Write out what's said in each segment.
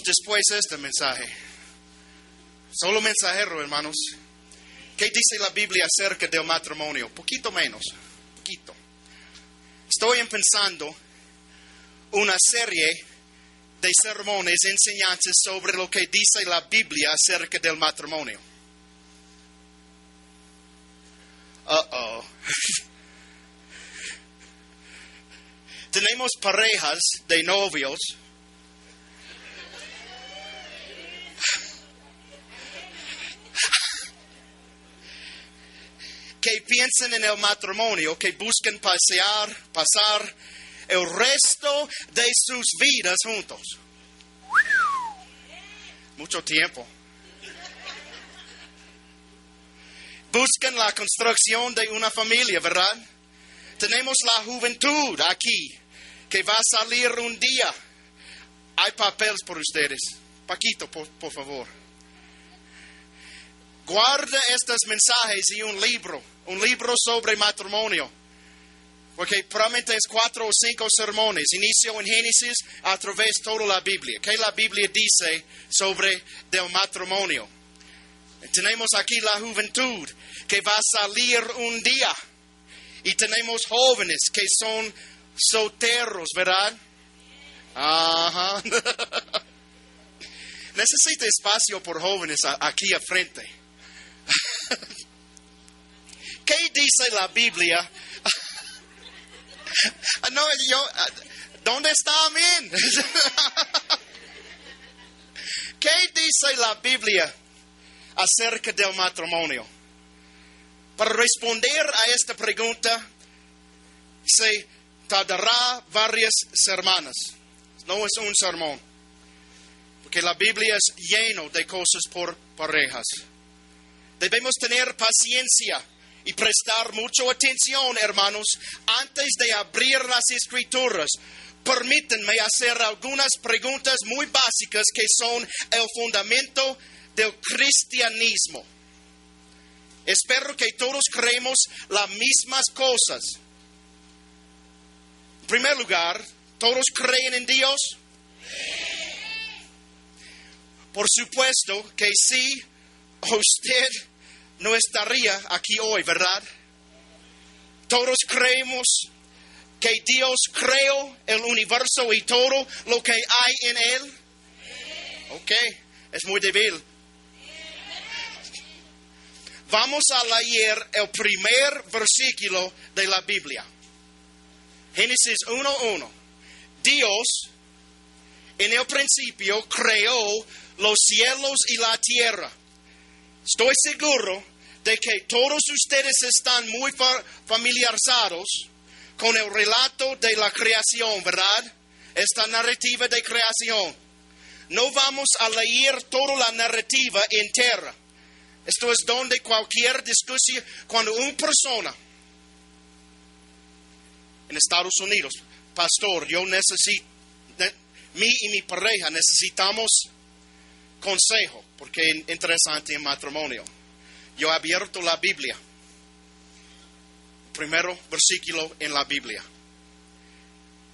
Después de este mensaje. Solo mensajero, hermanos. ¿Qué dice la Biblia acerca del matrimonio? Poquito menos, poquito. Estoy empezando una serie de sermones, enseñanzas sobre lo que dice la Biblia acerca del matrimonio. Uh oh. Tenemos parejas de novios que piensan en el matrimonio, que buscan pasear, pasar el resto de sus vidas juntos. Mucho tiempo. Buscan la construcción de una familia, ¿verdad? Tenemos la juventud aquí, que va a salir un día. Hay papeles por ustedes. Paquito, por, por favor. Guarda estos mensajes y un libro, un libro sobre matrimonio. Porque probablemente es cuatro o cinco sermones. Inicio en Génesis a través de toda la Biblia. ¿Qué la Biblia dice sobre el matrimonio? Tenemos aquí la juventud que va a salir un día. Y tenemos jóvenes que son solteros, ¿verdad? Ajá. Necesita espacio por jóvenes aquí a frente. ¿Qué dice la Biblia? No, yo, ¿dónde está Amén? ¿Qué dice la Biblia acerca del matrimonio? Para responder a esta pregunta, se tardará varias semanas. No es un sermón, porque la Biblia es lleno de cosas por parejas. Debemos tener paciencia y prestar mucha atención, hermanos, antes de abrir las escrituras. Permítanme hacer algunas preguntas muy básicas que son el fundamento del cristianismo. Espero que todos creemos las mismas cosas. En primer lugar, ¿todos creen en Dios? Por supuesto que sí, usted no estaría aquí hoy, ¿verdad? Todos creemos que Dios creó el universo y todo lo que hay en él. Ok, es muy débil. Vamos a leer el primer versículo de la Biblia. Génesis 1.1. Dios en el principio creó los cielos y la tierra. Estoy seguro de que todos ustedes están muy familiarizados con el relato de la creación, ¿verdad? Esta narrativa de creación. No vamos a leer toda la narrativa entera. Esto es donde cualquier discusión, cuando una persona en Estados Unidos, pastor, yo necesito, mí y mi pareja necesitamos consejo, porque es interesante en matrimonio. Yo he abierto la Biblia, primero versículo en la Biblia.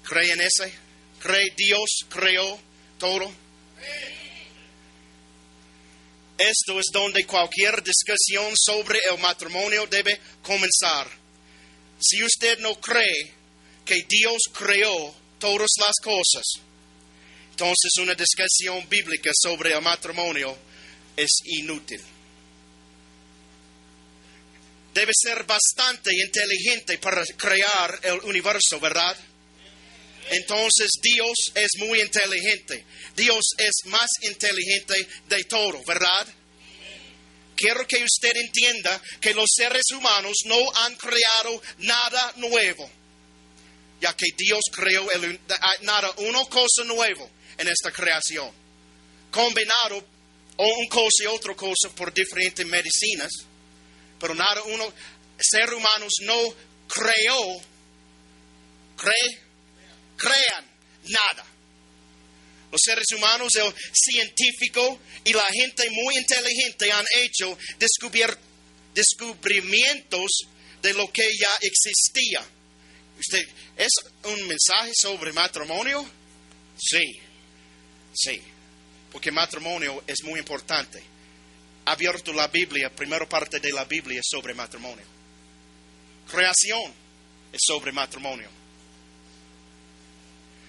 ¿Cree en ese? ¿Cree Dios creó todo? Esto es donde cualquier discusión sobre el matrimonio debe comenzar. Si usted no cree que Dios creó todas las cosas, entonces una discusión bíblica sobre el matrimonio es inútil. Debe ser bastante inteligente para crear el universo, ¿verdad? Entonces Dios es muy inteligente. Dios es más inteligente de todo, ¿verdad? Quiero que usted entienda que los seres humanos no han creado nada nuevo, ya que Dios creó el, nada, una cosa nueva en esta creación. Combinado una cosa y otra cosa por diferentes medicinas, pero nada, uno, ser humanos no creó, cree, crean nada. Los seres humanos, el científico y la gente muy inteligente han hecho descubrimientos de lo que ya existía. ¿Usted, ¿Es un mensaje sobre matrimonio? Sí, sí. Porque matrimonio es muy importante. Abierto la Biblia, primera parte de la Biblia es sobre matrimonio. Creación es sobre matrimonio.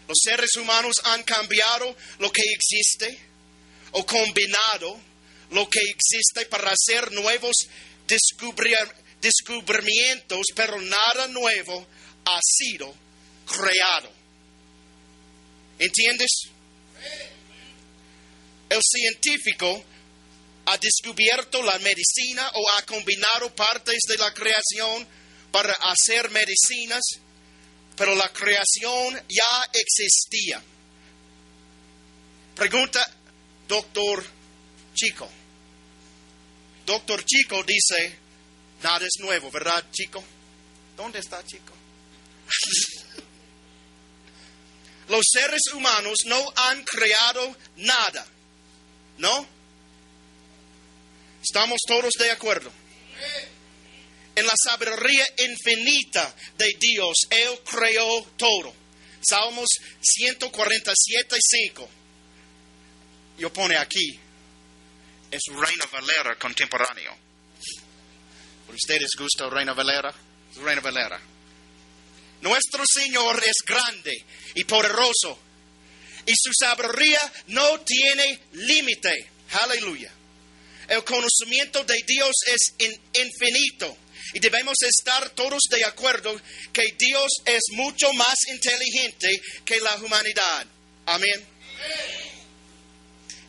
Los seres humanos han cambiado lo que existe o combinado lo que existe para hacer nuevos descubrimientos, pero nada nuevo ha sido creado. ¿Entiendes? El científico ha descubierto la medicina o ha combinado partes de la creación para hacer medicinas, pero la creación ya existía. Pregunta, doctor Chico. Doctor Chico dice, nada es nuevo, ¿verdad, Chico? ¿Dónde está Chico? Los seres humanos no han creado nada, ¿no? ¿Estamos todos de acuerdo? En la sabiduría infinita de Dios, Él creó todo. Salmos 147, 5. Yo pone aquí, es Reina Valera contemporáneo. ¿Por ustedes gusta Reina Valera? Reina Valera. Nuestro Señor es grande y poderoso y su sabiduría no tiene límite. Aleluya. El conocimiento de Dios es infinito y debemos estar todos de acuerdo que Dios es mucho más inteligente que la humanidad. Amén.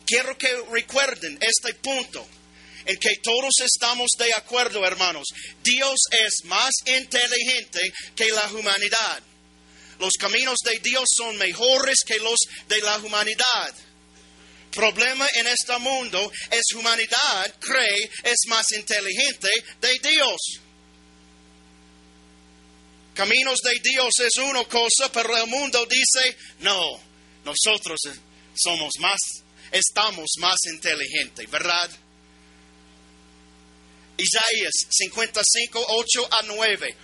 Quiero que recuerden este punto en que todos estamos de acuerdo, hermanos. Dios es más inteligente que la humanidad. Los caminos de Dios son mejores que los de la humanidad. Problema en este mundo es humanidad cree es más inteligente de Dios. Caminos de Dios es una cosa, pero el mundo dice, no, nosotros somos más, estamos más inteligentes, ¿verdad? Isaías 55, 8 a 9.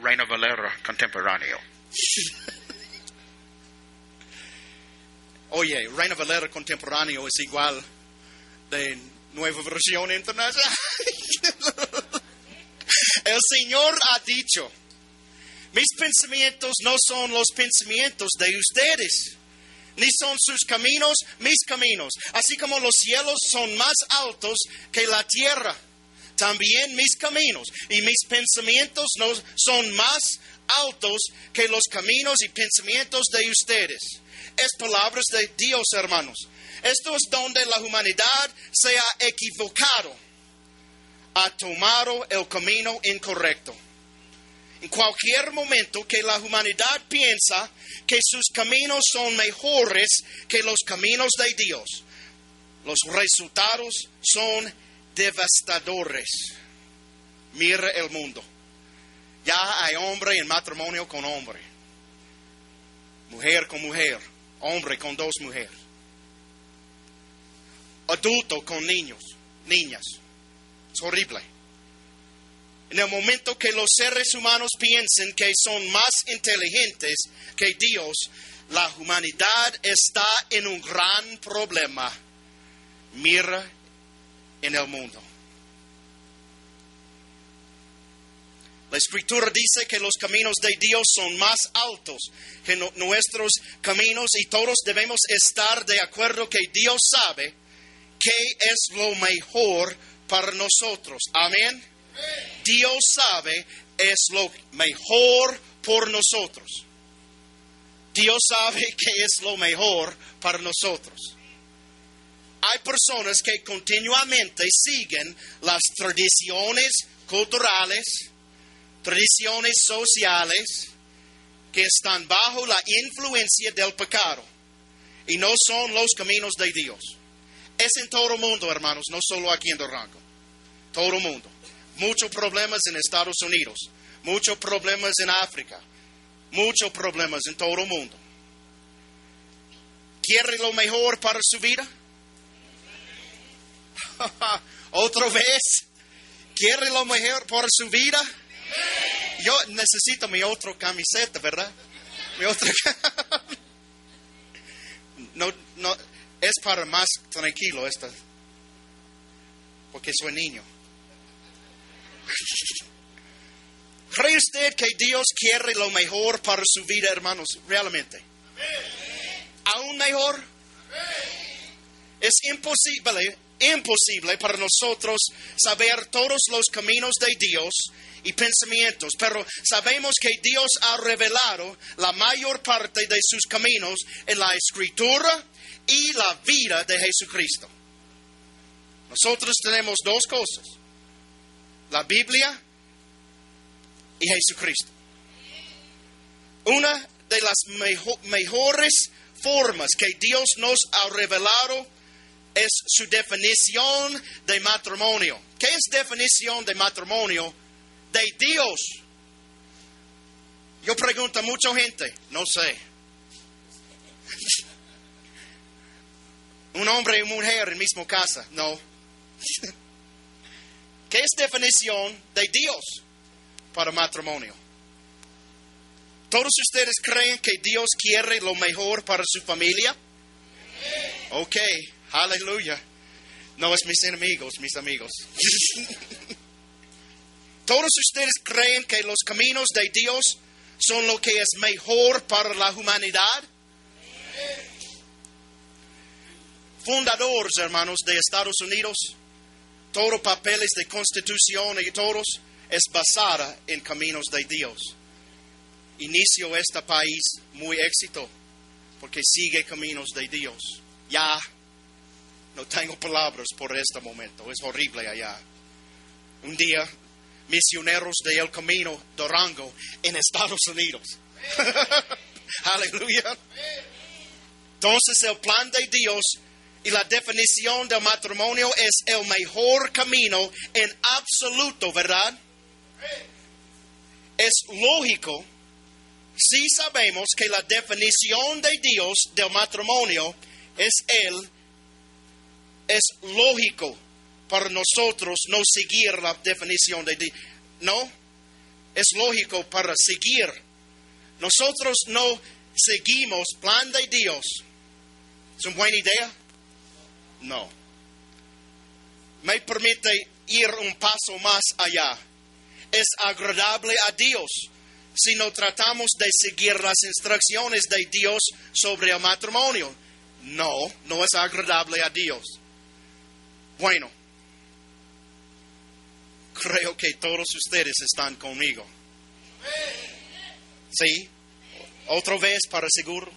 Reina Valera contemporáneo. Oye, Reina Valera contemporáneo es igual de nueva versión internacional. El Señor ha dicho, mis pensamientos no son los pensamientos de ustedes, ni son sus caminos mis caminos, así como los cielos son más altos que la tierra también mis caminos y mis pensamientos no son más altos que los caminos y pensamientos de ustedes. Es palabras de Dios, hermanos. Esto es donde la humanidad se ha equivocado, ha tomado el camino incorrecto. En cualquier momento que la humanidad piensa que sus caminos son mejores que los caminos de Dios, los resultados son devastadores. Mira el mundo. Ya hay hombre en matrimonio con hombre, mujer con mujer, hombre con dos mujeres, adulto con niños, niñas. Es horrible. En el momento que los seres humanos piensen que son más inteligentes que Dios, la humanidad está en un gran problema. Mira en el mundo. La escritura dice que los caminos de Dios son más altos que nuestros caminos y todos debemos estar de acuerdo que Dios sabe qué es lo mejor para nosotros. Amén. Dios sabe es lo mejor por nosotros. Dios sabe qué es lo mejor para nosotros hay personas que continuamente siguen las tradiciones culturales, tradiciones sociales, que están bajo la influencia del pecado y no son los caminos de Dios. Es en todo el mundo, hermanos, no solo aquí en Durango. Todo el mundo. Muchos problemas en Estados Unidos, muchos problemas en África, muchos problemas en todo el mundo. ¿Quiere lo mejor para su vida? ¿Otra vez? ¿Quiere lo mejor por su vida? Yo necesito mi otra camiseta, ¿verdad? Mi otra. No, no, Es para más tranquilo esta. Porque soy niño. ¿Cree usted que Dios quiere lo mejor para su vida, hermanos? Realmente. ¿Aún mejor? Es imposible, imposible para nosotros saber todos los caminos de Dios y pensamientos, pero sabemos que Dios ha revelado la mayor parte de sus caminos en la escritura y la vida de Jesucristo. Nosotros tenemos dos cosas, la Biblia y Jesucristo. Una de las mejores formas que Dios nos ha revelado es su definición de matrimonio. ¿Qué es definición de matrimonio de Dios? Yo pregunto a mucha gente, no sé. Un hombre y una mujer en misma casa, no. ¿Qué es definición de Dios para matrimonio? ¿Todos ustedes creen que Dios quiere lo mejor para su familia? Ok, aleluya. No es mis enemigos, mis amigos. ¿Todos ustedes creen que los caminos de Dios son lo que es mejor para la humanidad? Fundadores, hermanos, de Estados Unidos, todos papeles de constitución y todos es basada en caminos de Dios inicio este país muy éxito porque sigue caminos de Dios. Ya no tengo palabras por este momento, es horrible allá. Un día, misioneros del camino Durango en Estados Unidos. Aleluya. Entonces el plan de Dios y la definición del matrimonio es el mejor camino en absoluto, ¿verdad? Es lógico si sabemos que la definición de Dios del matrimonio es Él, es lógico para nosotros no seguir la definición de Dios. No, es lógico para seguir. Nosotros no seguimos plan de Dios. ¿Es una buena idea? No. Me permite ir un paso más allá. Es agradable a Dios si no tratamos de seguir las instrucciones de Dios sobre el matrimonio. No, no es agradable a Dios. Bueno, creo que todos ustedes están conmigo. ¿Sí? ¿Otra vez para seguro?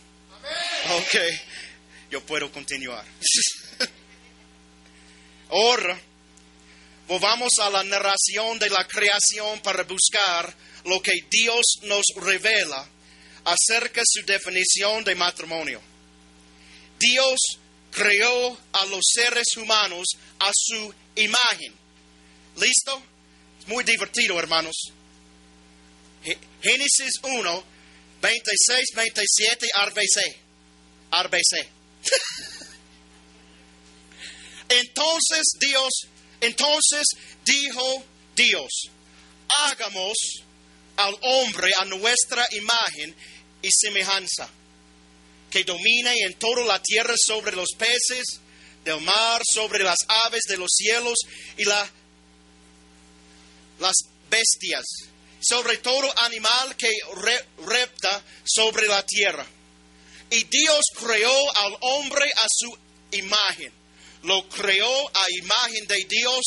Ok, yo puedo continuar. Ahora, volvamos a la narración de la creación para buscar lo que Dios nos revela acerca de su definición de matrimonio. Dios creó a los seres humanos a su imagen. ¿Listo? muy divertido, hermanos. Génesis 1, 26, 27, RBC. RBC. entonces Dios, entonces dijo Dios, hagamos al hombre a nuestra imagen y semejanza, que domine en toda la tierra sobre los peces del mar, sobre las aves de los cielos y la, las bestias, sobre todo animal que repta sobre la tierra. Y Dios creó al hombre a su imagen. Lo creó a imagen de Dios,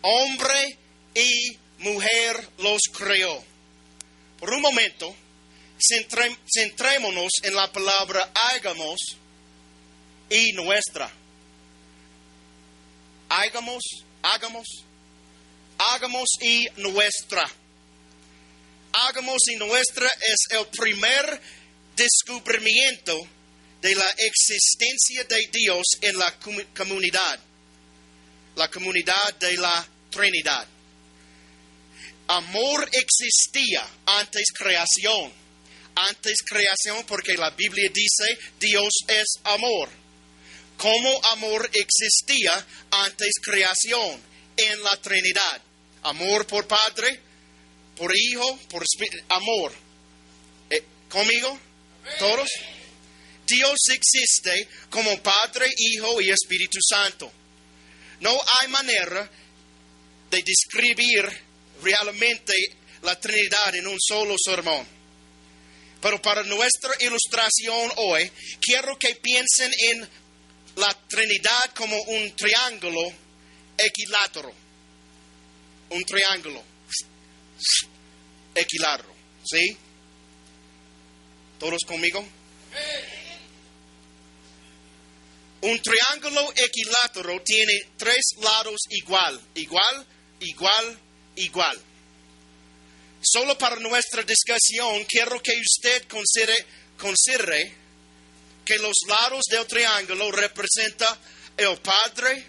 hombre y mujer los creó. Por un momento, centrémonos en la palabra hagamos y nuestra. Hagamos, hagamos, hagamos y nuestra. Hagamos y nuestra es el primer descubrimiento de la existencia de Dios en la comunidad, la comunidad de la Trinidad amor existía antes creación. Antes creación porque la Biblia dice Dios es amor. ¿Cómo amor existía antes creación en la Trinidad? Amor por Padre, por Hijo, por Espíritu, amor. Eh, ¿Conmigo? ¿Todos? Dios existe como Padre, Hijo y Espíritu Santo. No hay manera de describir realmente la Trinidad en un solo sermón. Pero para nuestra ilustración hoy, quiero que piensen en la Trinidad como un triángulo equilátero. Un triángulo equilátero. ¿Sí? ¿Todos conmigo? Un triángulo equilátero tiene tres lados igual, igual, igual, igual. Solo para nuestra discusión quiero que usted considere, que los lados del triángulo representan el Padre,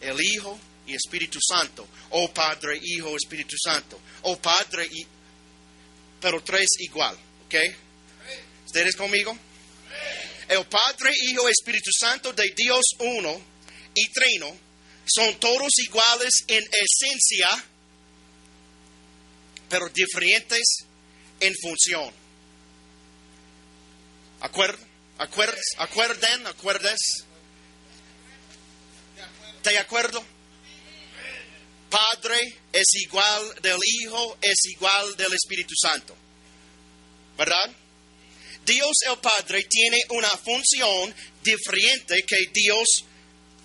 el Hijo y Espíritu Santo. O Padre, Hijo, Espíritu Santo. O Padre y... Pero tres igual, ¿ok? ¿Ustedes conmigo? El Padre, Hijo, Espíritu Santo de Dios uno y trino son todos iguales en esencia, pero diferentes en función. ¿Acuerdan? ¿Acuerdas? ¿Acuerden? ¿Acuerdas? ¿De acuerdo? Padre es igual del Hijo, es igual del Espíritu Santo. ¿Verdad? Dios el Padre tiene una función diferente que Dios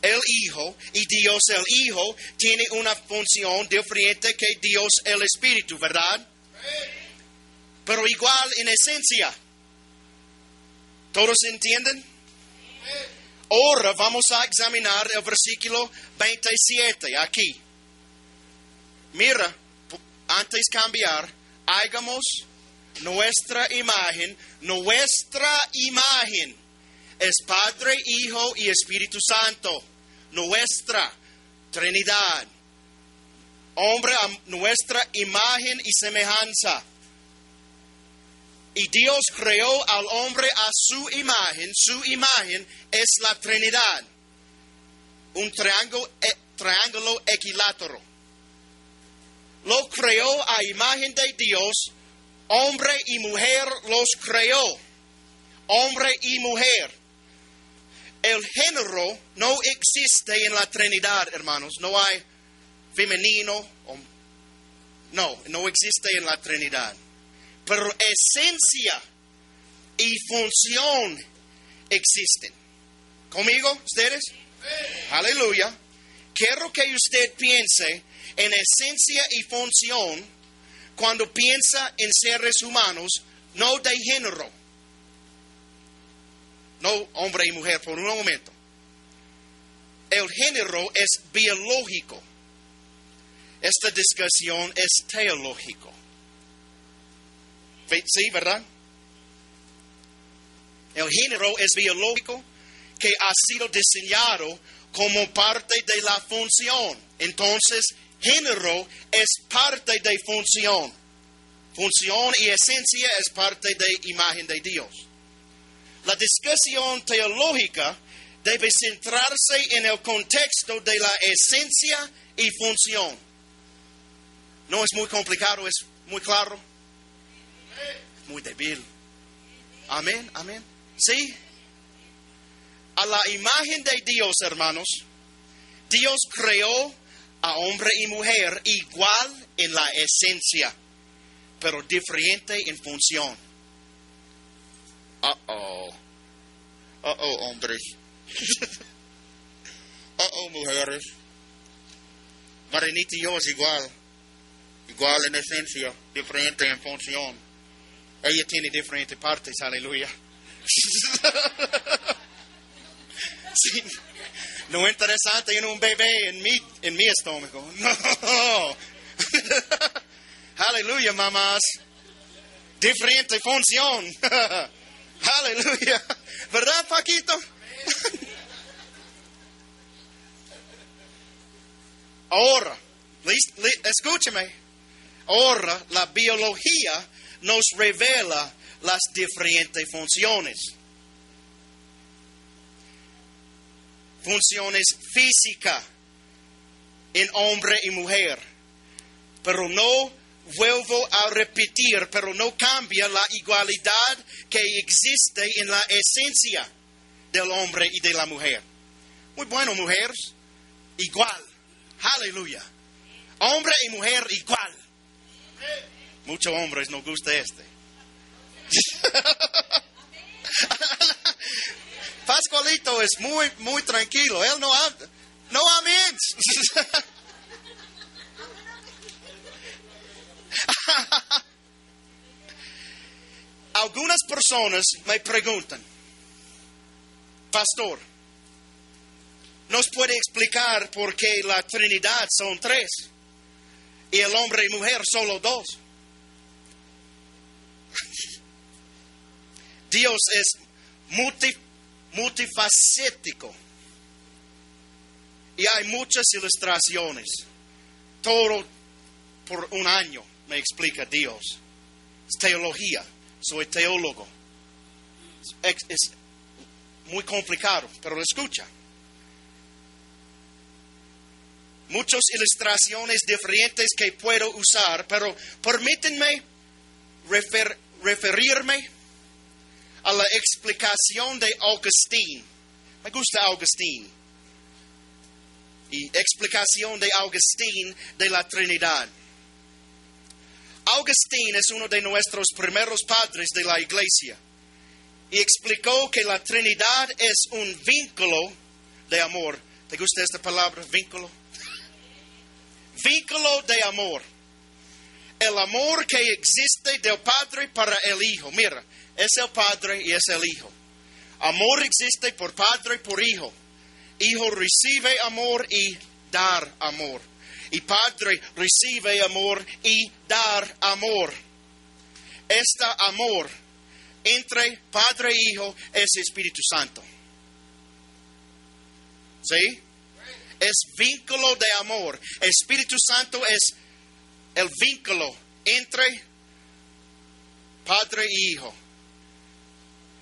el Hijo y Dios el Hijo tiene una función diferente que Dios el Espíritu, ¿verdad? Pero igual en esencia. ¿Todos entienden? Ahora vamos a examinar el versículo 27 aquí. Mira, antes de cambiar, hagamos nuestra imagen, nuestra imagen es Padre, Hijo y Espíritu Santo. Nuestra Trinidad. Hombre a nuestra imagen y semejanza. Y Dios creó al hombre a su imagen. Su imagen es la Trinidad. Un triángulo, triángulo equilátero. Lo creó a imagen de Dios. Hombre y mujer los creó. Hombre y mujer. El género no existe en la Trinidad, hermanos. No hay femenino. No, no existe en la Trinidad pero esencia y función existen. ¿Conmigo, ustedes? Aleluya. Quiero que usted piense en esencia y función cuando piensa en seres humanos, no de género. No hombre y mujer, por un momento. El género es biológico. Esta discusión es teológico. Sí, ¿verdad? El género es biológico que ha sido diseñado como parte de la función. Entonces, género es parte de función. Función y esencia es parte de imagen de Dios. La discusión teológica debe centrarse en el contexto de la esencia y función. No es muy complicado, es muy claro muy débil. Amén, amén. Sí. A la imagen de Dios, hermanos, Dios creó a hombre y mujer igual en la esencia, pero diferente en función. Uh oh. Uh oh, hombres. uh oh, mujeres. Marinita y yo es igual. Igual en esencia, diferente en función. Ella tiene diferentes partes, aleluya. sí. No es interesante en un bebé en mi, en mi estómago. No. aleluya, mamás. Diferente función. Aleluya. ¿Verdad, Paquito? Ahora, escúcheme. Ahora, la biología nos revela las diferentes funciones. Funciones físicas en hombre y mujer, pero no vuelvo a repetir, pero no cambia la igualdad que existe en la esencia del hombre y de la mujer. Muy bueno, mujeres, igual. Aleluya. Hombre y mujer igual. Muchos hombres no gusta este. Pascualito es muy, muy tranquilo. Él no habla. No amén. Algunas personas me preguntan, pastor, ¿nos puede explicar por qué la Trinidad son tres y el hombre y mujer solo dos? Dios es multi- multifacético y hay muchas ilustraciones. Todo por un año me explica Dios. Es teología, soy teólogo. Es, muy complicado, pero escucha. Muchas ilustraciones diferentes que puedo usar, pero permítanme refer- referirme a la explicación de Agustín. Me gusta Agustín. Y explicación de Agustín de la Trinidad. Agustín es uno de nuestros primeros padres de la iglesia y explicó que la Trinidad es un vínculo de amor. ¿Te gusta esta palabra, vínculo? Vínculo de amor. El amor que existe del Padre para el Hijo. Mira, es el Padre y es el Hijo. Amor existe por Padre y por Hijo. Hijo recibe amor y dar amor. Y Padre recibe amor y dar amor. Este amor entre Padre e Hijo es Espíritu Santo. ¿Sí? Es vínculo de amor. Espíritu Santo es el vínculo entre Padre y Hijo.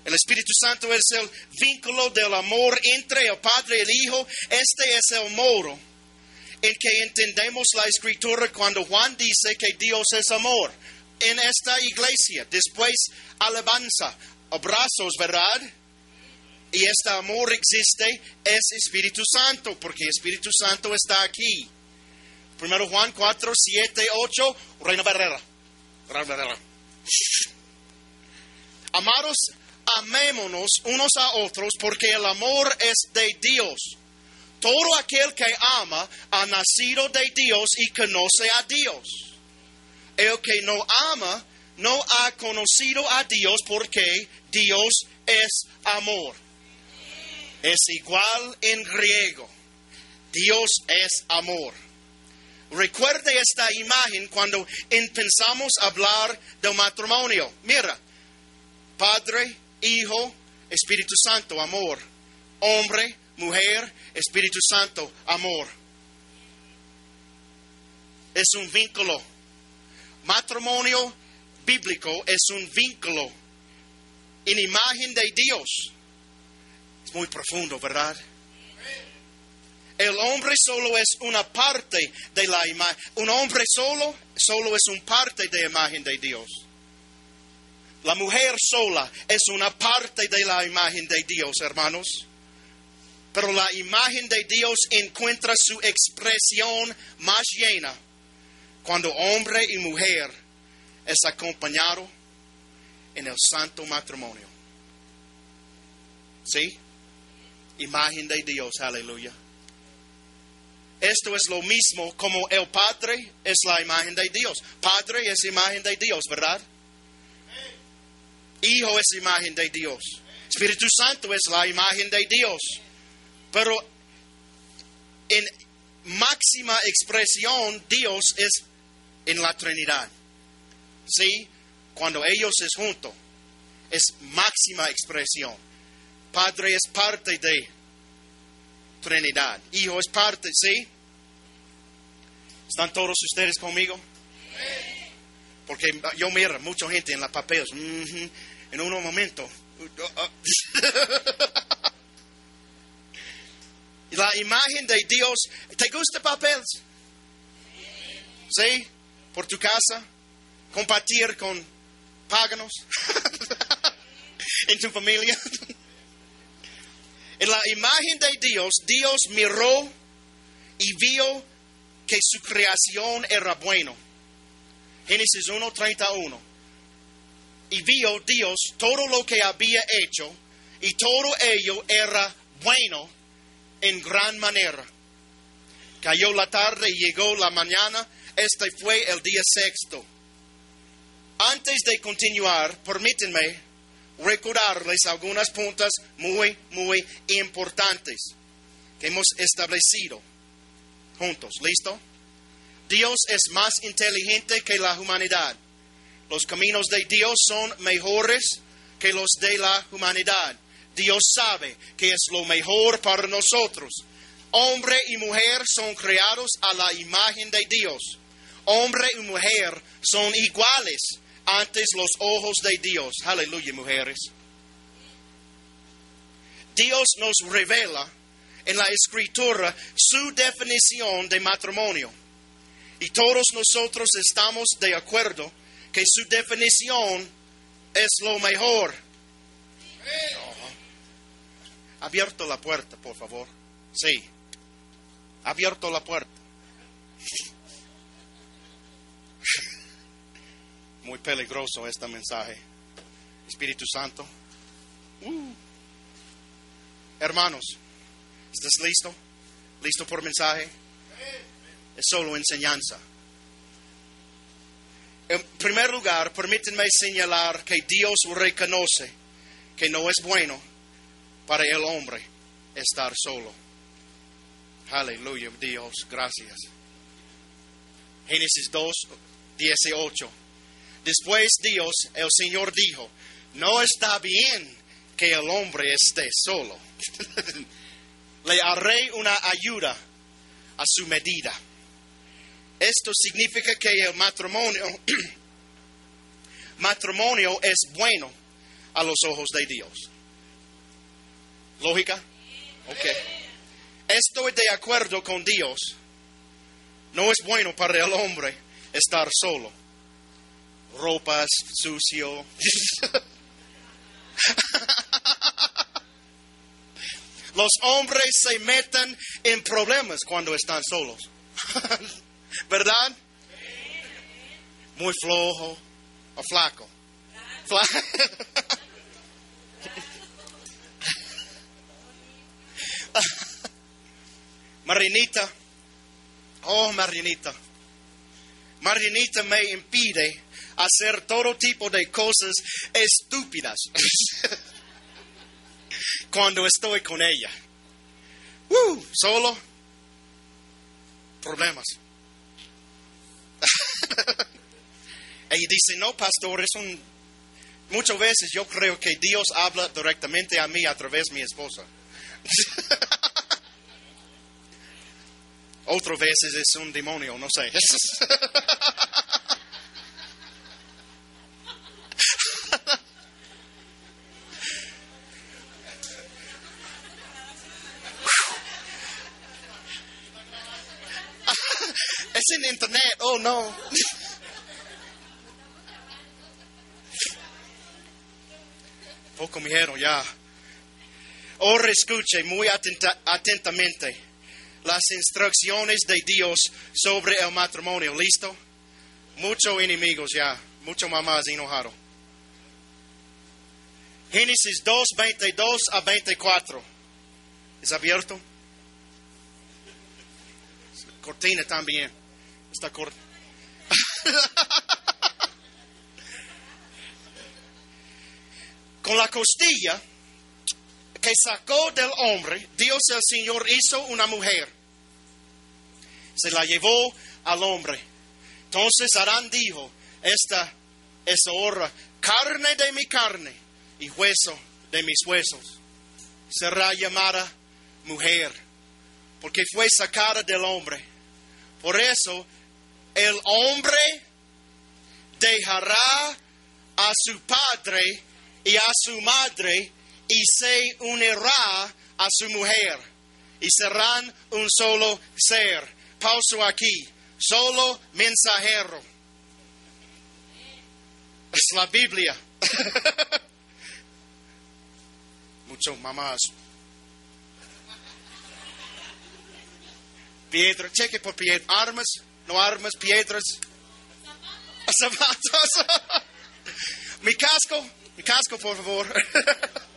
El Espíritu Santo es el vínculo del amor entre el Padre y el Hijo. Este es el modo en que entendemos la escritura cuando Juan dice que Dios es amor. En esta iglesia, después alabanza, abrazos, ¿verdad? Y este amor existe, es Espíritu Santo, porque Espíritu Santo está aquí. Primero Juan 4, 7, 8, Reina Barrera. Amados, amémonos unos a otros porque el amor es de Dios. Todo aquel que ama ha nacido de Dios y conoce a Dios. El que no ama no ha conocido a Dios porque Dios es amor. Es igual en griego. Dios es amor. Recuerde esta imagen cuando empezamos a hablar del matrimonio. Mira, Padre, Hijo, Espíritu Santo, amor. Hombre, mujer, Espíritu Santo, amor. Es un vínculo. Matrimonio bíblico es un vínculo en imagen de Dios. Es muy profundo, ¿verdad? El hombre solo es una parte de la imagen. Un hombre solo, solo es un parte de la imagen de Dios. La mujer sola es una parte de la imagen de Dios, hermanos. Pero la imagen de Dios encuentra su expresión más llena cuando hombre y mujer es acompañado en el santo matrimonio. ¿Sí? Imagen de Dios, aleluya. Esto es lo mismo como el Padre es la imagen de Dios. Padre es imagen de Dios, ¿verdad? Hijo es imagen de Dios. Espíritu Santo es la imagen de Dios. Pero en máxima expresión, Dios es en la Trinidad. ¿Sí? Cuando ellos es junto, es máxima expresión. Padre es parte de Trinidad. Hijo es parte, ¿sí? ¿Están todos ustedes conmigo? Porque yo miro mucha gente en las papeles. en un momento. la imagen de Dios. ¿Te gusta papel? ¿Sí? por tu casa, compartir con páganos en tu familia. en la imagen de Dios, Dios miró y vio que su creación era bueno. Génesis 1:31. Y vio Dios todo lo que había hecho y todo ello era bueno en gran manera. Cayó la tarde y llegó la mañana. Este fue el día sexto. Antes de continuar, permítanme recordarles algunas puntas muy, muy importantes que hemos establecido juntos. ¿Listo? Dios es más inteligente que la humanidad. Los caminos de Dios son mejores que los de la humanidad. Dios sabe que es lo mejor para nosotros. Hombre y mujer son creados a la imagen de Dios. Hombre y mujer son iguales ante los ojos de Dios. Aleluya, mujeres. Dios nos revela en la escritura su definición de matrimonio. Y todos nosotros estamos de acuerdo que su definición es lo mejor. Abierto la puerta, por favor. Sí. Abierto la puerta. Muy peligroso este mensaje. Espíritu Santo. Uh. Hermanos, ¿estás listo? ¿Listo por mensaje? Es solo enseñanza. En primer lugar, permítanme señalar que Dios reconoce que no es bueno para el hombre estar solo. Aleluya, Dios, gracias. Génesis 2, 18. Después Dios, el Señor dijo, no está bien que el hombre esté solo. Le haré una ayuda a su medida. Esto significa que el matrimonio, matrimonio es bueno a los ojos de Dios. ¿Lógica? Ok. Estoy de acuerdo con Dios. No es bueno para el hombre estar solo. Ropas sucio. Los hombres se meten en problemas cuando están solos. ¿Verdad? Muy flojo o flaco. Marinita, oh Marinita, Marinita me impide hacer todo tipo de cosas estúpidas cuando estoy con ella. Uh, solo problemas. ella dice, no, pastor, es un... Muchas veces yo creo que Dios habla directamente a mí a través de mi esposa. Otras veces es un demonio, no sé. es en internet, oh no. Poco me dijeron ya. Ahora escuche muy atentamente las instrucciones de Dios sobre el matrimonio. ¿Listo? Muchos enemigos ya, muchos mamás enojados. Génesis 2, 22 a 24. ¿Es abierto? Cortina también. Está corta. Con la costilla que sacó del hombre, Dios el Señor hizo una mujer. Se la llevó al hombre. Entonces Adán dijo, esta es ahora carne de mi carne y hueso de mis huesos. Será llamada mujer, porque fue sacada del hombre. Por eso el hombre dejará a su padre y a su madre y se unirá a su mujer y serán un solo ser. Pauso aquí. Solo mensajero. Es la Biblia. Muchos mamás. Piedra, cheque por piedra. Armas, no armas, piedras. Zapatos. mi casco, mi casco, por favor.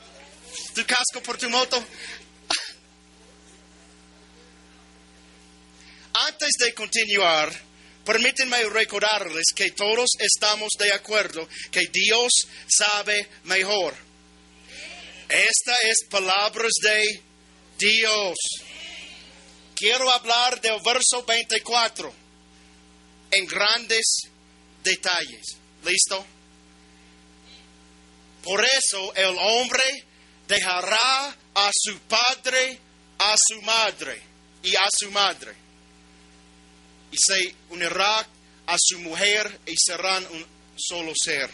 tu casco por tu moto. Antes de continuar, permítanme recordarles que todos estamos de acuerdo que Dios sabe mejor. Esta es palabras de Dios. Quiero hablar del verso 24 en grandes detalles. ¿Listo? Por eso el hombre dejará a su padre, a su madre y a su madre. Y se unirá a su mujer y serán un solo ser.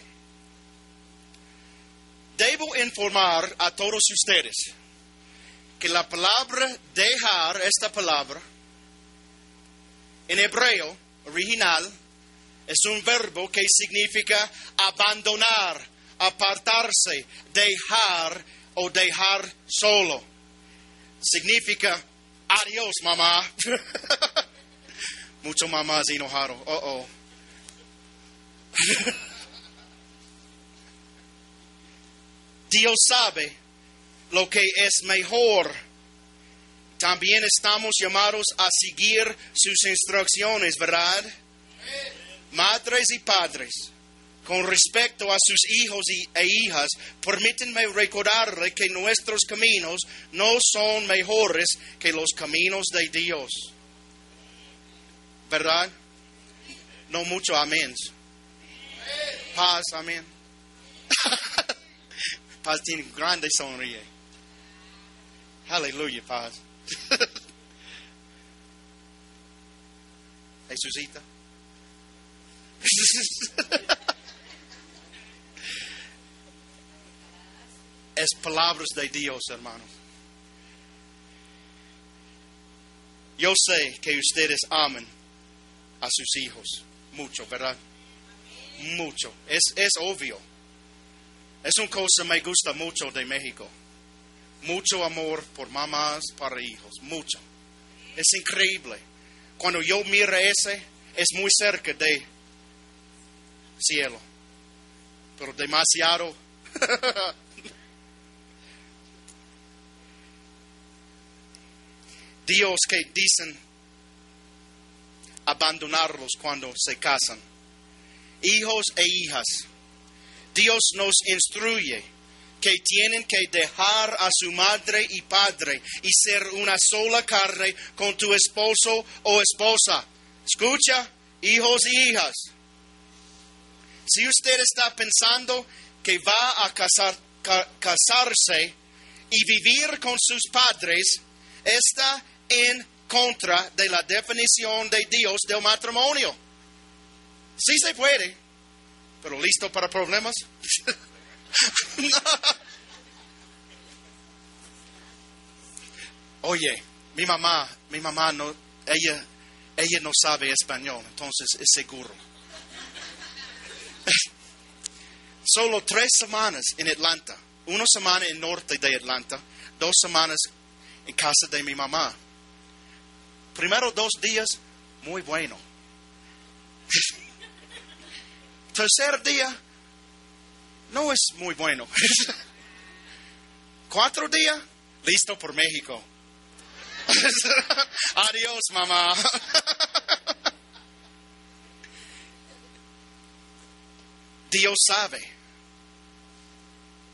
Debo informar a todos ustedes que la palabra dejar, esta palabra, en hebreo original, es un verbo que significa abandonar, apartarse, dejar o dejar solo. Significa adiós, mamá. Muchos mamás enojados. Oh, oh. Dios sabe lo que es mejor. También estamos llamados a seguir sus instrucciones, ¿verdad? Madres y padres, con respecto a sus hijos e hijas, permítanme recordarle que nuestros caminos no son mejores que los caminos de Dios. ¿Verdad? No mucho amén. Paz, amén. Paz tiene grande sonríe. Aleluya, paz. Jesucita. es palabras de Dios, hermano. Yo sé que ustedes aman a sus hijos mucho, ¿verdad? Mucho. Es, es obvio. Es una cosa que me gusta mucho de México. Mucho amor por mamás para hijos. Mucho. Es increíble. Cuando yo miro ese, es muy cerca de cielo. Pero demasiado. Dios que dicen abandonarlos cuando se casan. Hijos e hijas. Dios nos instruye que tienen que dejar a su madre y padre y ser una sola carne con tu esposo o esposa. Escucha, hijos y hijas. Si usted está pensando que va a casar, casarse y vivir con sus padres, está en contra de la definición de Dios del matrimonio. Sí se puede, pero listo para problemas. Oye, mi mamá, mi mamá no, ella, ella no sabe español, entonces es seguro. Solo tres semanas en Atlanta, una semana en norte de Atlanta, dos semanas en casa de mi mamá. Primero dos días, muy bueno. Tercer día, no es muy bueno. Cuatro días, listo por México. Adiós, mamá. Dios sabe.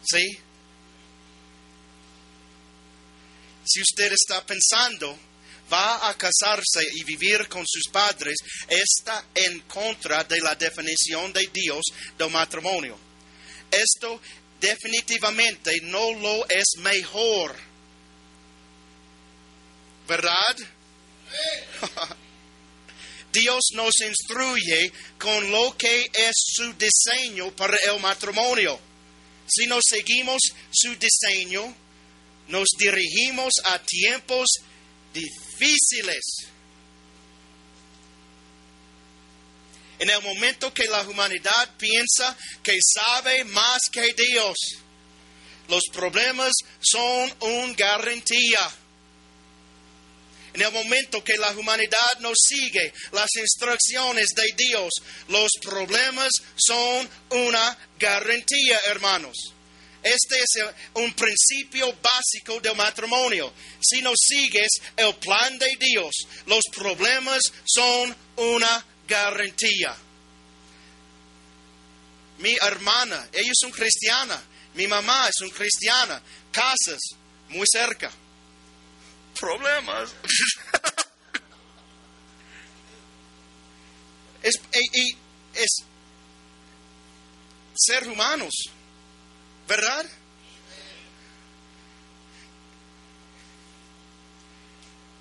¿Sí? Si usted está pensando, va a casarse y vivir con sus padres, está en contra de la definición de Dios del matrimonio. Esto definitivamente no lo es mejor. ¿Verdad? Dios nos instruye con lo que es su diseño para el matrimonio. Si no seguimos su diseño, nos dirigimos a tiempos difíciles. En el momento que la humanidad piensa que sabe más que Dios, los problemas son una garantía. En el momento que la humanidad no sigue las instrucciones de Dios, los problemas son una garantía, hermanos. Este es un principio básico del matrimonio. Si no sigues el plan de Dios, los problemas son una garantía. Mi hermana, ella es una cristiana. Mi mamá es una cristiana. Casas muy cerca problemas. es, y, es ser humanos, ¿verdad?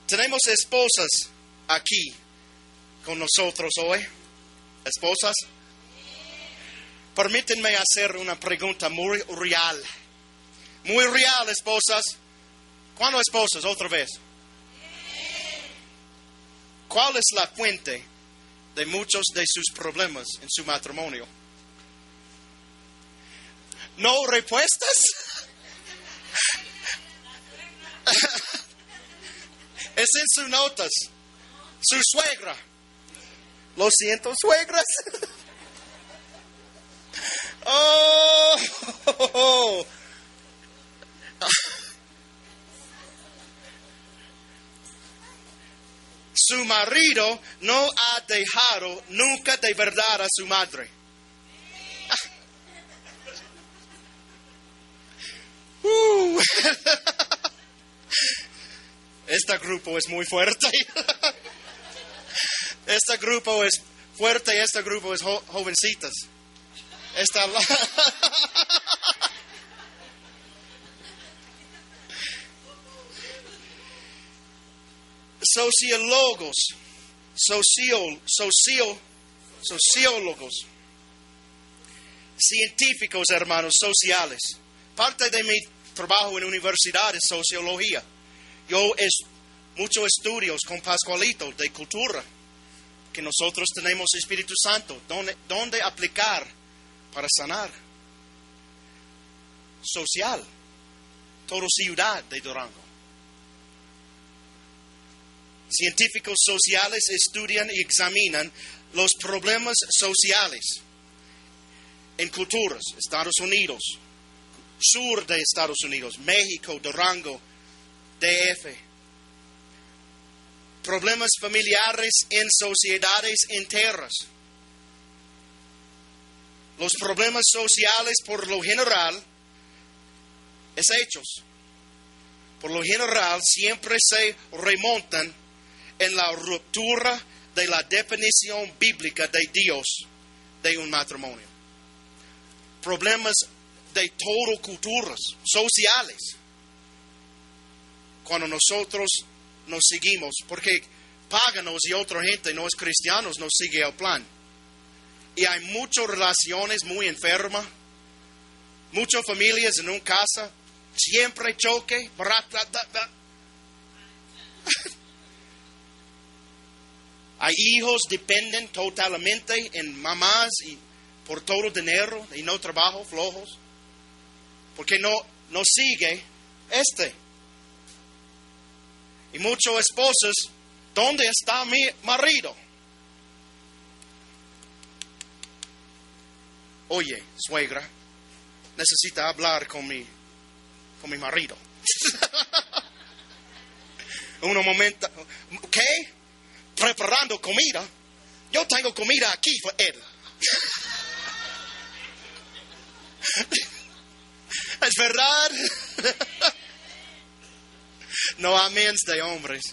Tenemos esposas aquí con nosotros hoy. Esposas. Permítanme hacer una pregunta muy real. Muy real, esposas. ¿Cuándo esposas? Otra vez. ¿Cuál es la fuente de muchos de sus problemas en su matrimonio? ¿No respuestas? es en sus notas. Su suegra. Lo siento, suegras. oh. su marido no ha dejado nunca de verdad a su madre. Uh. Este grupo es muy fuerte. Este grupo es fuerte y este grupo es jovencitas. Esta... sociólogos, socio, socio, sociólogos, científicos, hermanos, sociales. Parte de mi trabajo en universidad es sociología. Yo es muchos estudios con Pascualito de cultura, que nosotros tenemos Espíritu Santo, donde, donde aplicar para sanar. Social, toda ciudad de Durango. Científicos sociales estudian y examinan los problemas sociales en culturas, Estados Unidos, sur de Estados Unidos, México, Durango, DF. Problemas familiares en sociedades enteras. Los problemas sociales por lo general es hechos. Por lo general siempre se remontan en la ruptura de la definición bíblica de Dios de un matrimonio. Problemas de todo culturas, sociales. Cuando nosotros nos seguimos, porque páganos y otra gente no es cristianos, no sigue el plan. Y hay muchas relaciones muy enfermas, muchas familias en una casa, siempre choque, Hay hijos dependen totalmente en mamás y por todo dinero y no trabajo flojos. Porque no, no sigue este. Y muchos esposos, ¿dónde está mi marido? Oye, suegra, necesita hablar con mi, con mi marido. Un momento, ¿qué? preparando comida, yo tengo comida aquí para él. es verdad. no amén de hombres.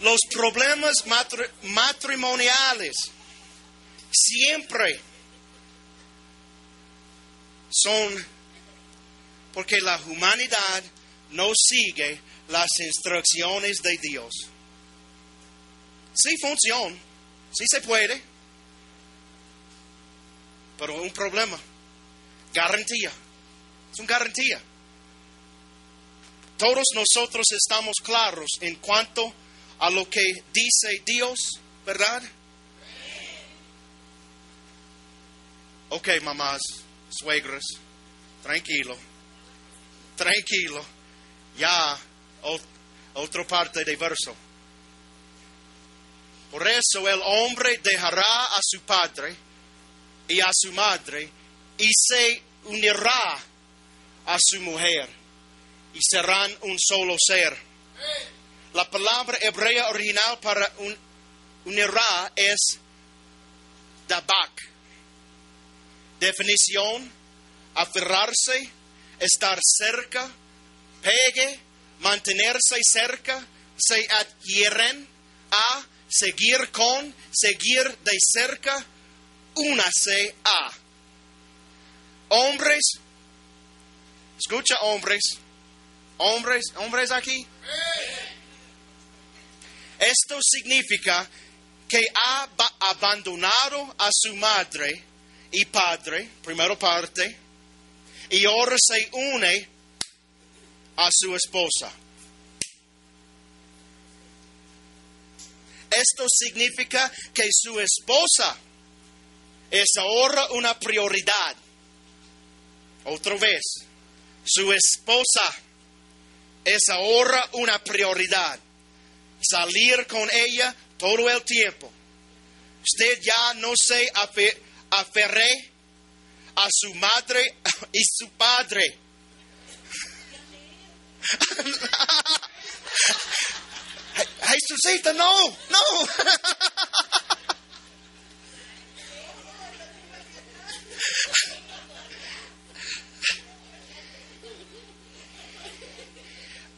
Los problemas matrimoniales siempre son porque la humanidad no sigue las instrucciones de Dios. Sí funciona, sí se puede, pero un problema. Garantía. Es una garantía. Todos nosotros estamos claros en cuanto a lo que dice Dios, ¿verdad? Ok, mamás, suegras, tranquilo, tranquilo. Ya, otra parte del verso. Por eso el hombre dejará a su padre y a su madre y se unirá a su mujer y serán un solo ser. La palabra hebrea original para un, unirá es dabak. Definición, aferrarse, estar cerca, pegue, mantenerse cerca, se adhieren a, seguir con, seguir de cerca, únase a. Hombres, escucha hombres, hombres, hombres aquí. Esto significa que ha ba- abandonado a su madre y padre, primera parte, y ahora se une a su esposa. Esto significa que su esposa es ahora una prioridad. Otra vez, su esposa es ahora una prioridad. Salir con ella todo el tiempo. Usted ya no se afe- aferre a su madre y su padre. Jesucita, no, no.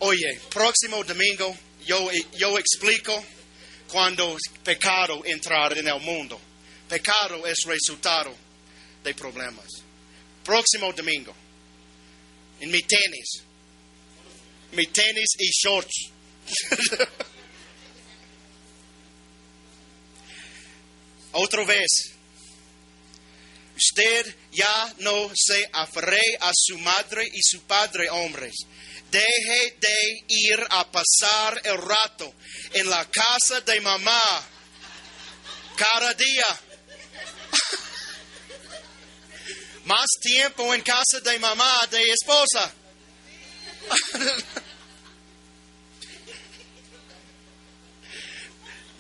Oye, próximo domingo yo, yo explico cuando pecado entrar en el mundo. Pecado es resultado de problemas. Próximo domingo, en mi tenis, mi tenis y shorts. Otra vez, usted ya no se aferre a su madre y su padre, hombres. Deje de ir a pasar el rato en la casa de mamá cada día. Más tiempo en casa de mamá, de esposa.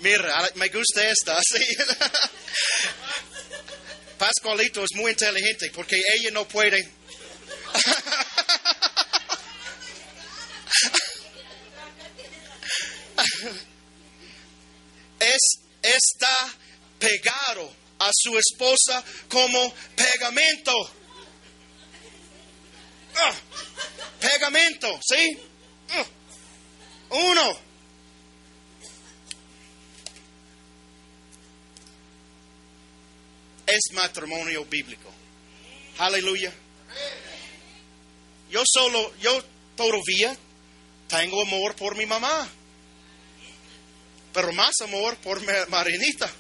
Mira, me gusta esta. sí. Pascualito es muy inteligente porque ella no puede. Es, está pegado a su esposa como pegamento. Ah, pegamento, ¿sí? Ah, uno. Es matrimonio bíblico. Aleluya. Yo solo, yo todavía tengo amor por mi mamá, pero más amor por Marinita.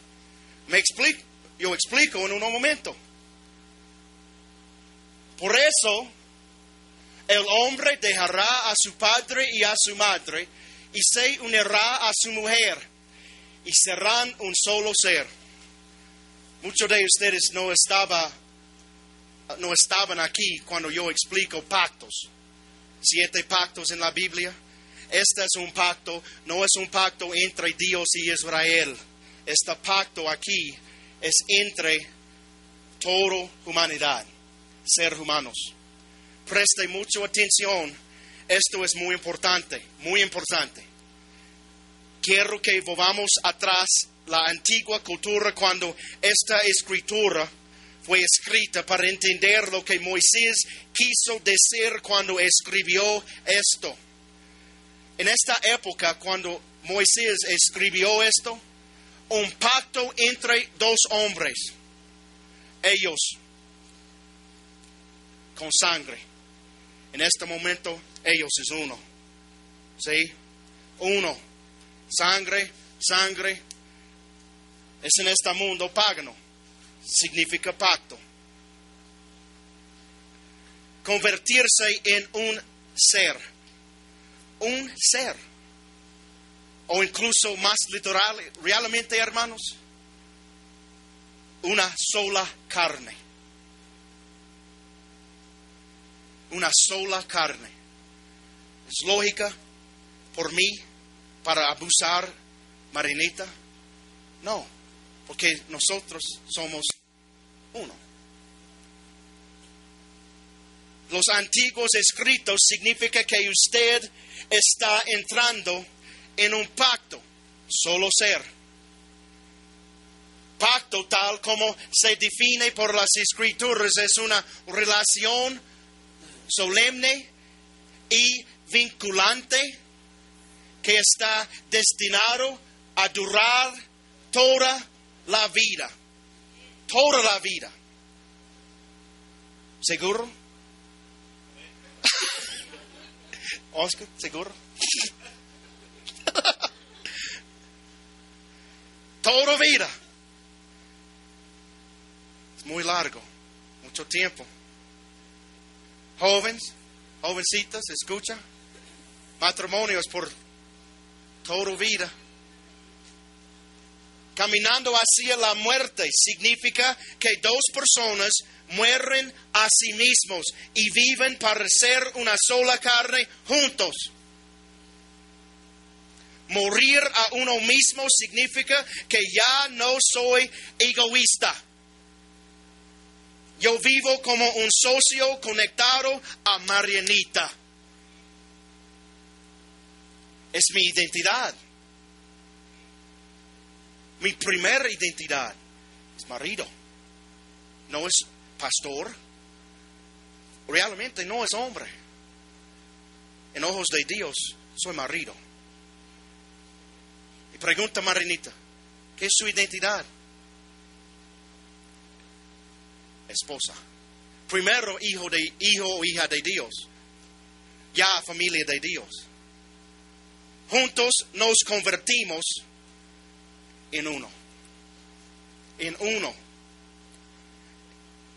Me explico, yo explico en un momento. Por eso, el hombre dejará a su padre y a su madre y se unirá a su mujer y serán un solo ser. Muchos de ustedes no, estaba, no estaban aquí cuando yo explico pactos. Siete pactos en la Biblia. Este es un pacto, no es un pacto entre Dios y Israel. Este pacto aquí es entre toda humanidad, ser humanos. Preste mucha atención, esto es muy importante, muy importante. Quiero que volvamos atrás la antigua cultura cuando esta escritura fue escrita para entender lo que Moisés quiso decir cuando escribió esto. En esta época, cuando Moisés escribió esto, un pacto entre dos hombres, ellos con sangre. En este momento, ellos es uno. ¿Sí? Uno. Sangre, sangre, es en este mundo pagano. Significa pacto. Convertirse en un ser. un ser. O incluso más literal, realmente hermanos, una sola carne. Una sola carne. ¿Es lógica por mí para abusar Marinita? No, porque nosotros somos uno. Los antiguos escritos significa que usted está entrando en un pacto, solo ser. Pacto tal como se define por las escrituras es una relación solemne y vinculante que está destinado a durar toda la vida. Toda la vida. ¿Seguro? Oscar, ¿seguro? Toda vida. Es muy largo, mucho tiempo. Jóvenes, jovencitas, escucha. Matrimonios por toda vida. Caminando hacia la muerte significa que dos personas mueren a sí mismos y viven para ser una sola carne juntos. Morir a uno mismo significa que ya no soy egoísta. Yo vivo como un socio conectado a Marianita. Es mi identidad. Mi primera identidad es marido. No es pastor. Realmente no es hombre. En ojos de Dios soy marido. Y pregunta Marinita, ¿qué es su identidad? Esposa. Primero hijo de hijo o hija de Dios. Ya familia de Dios. Juntos nos convertimos en uno. En uno.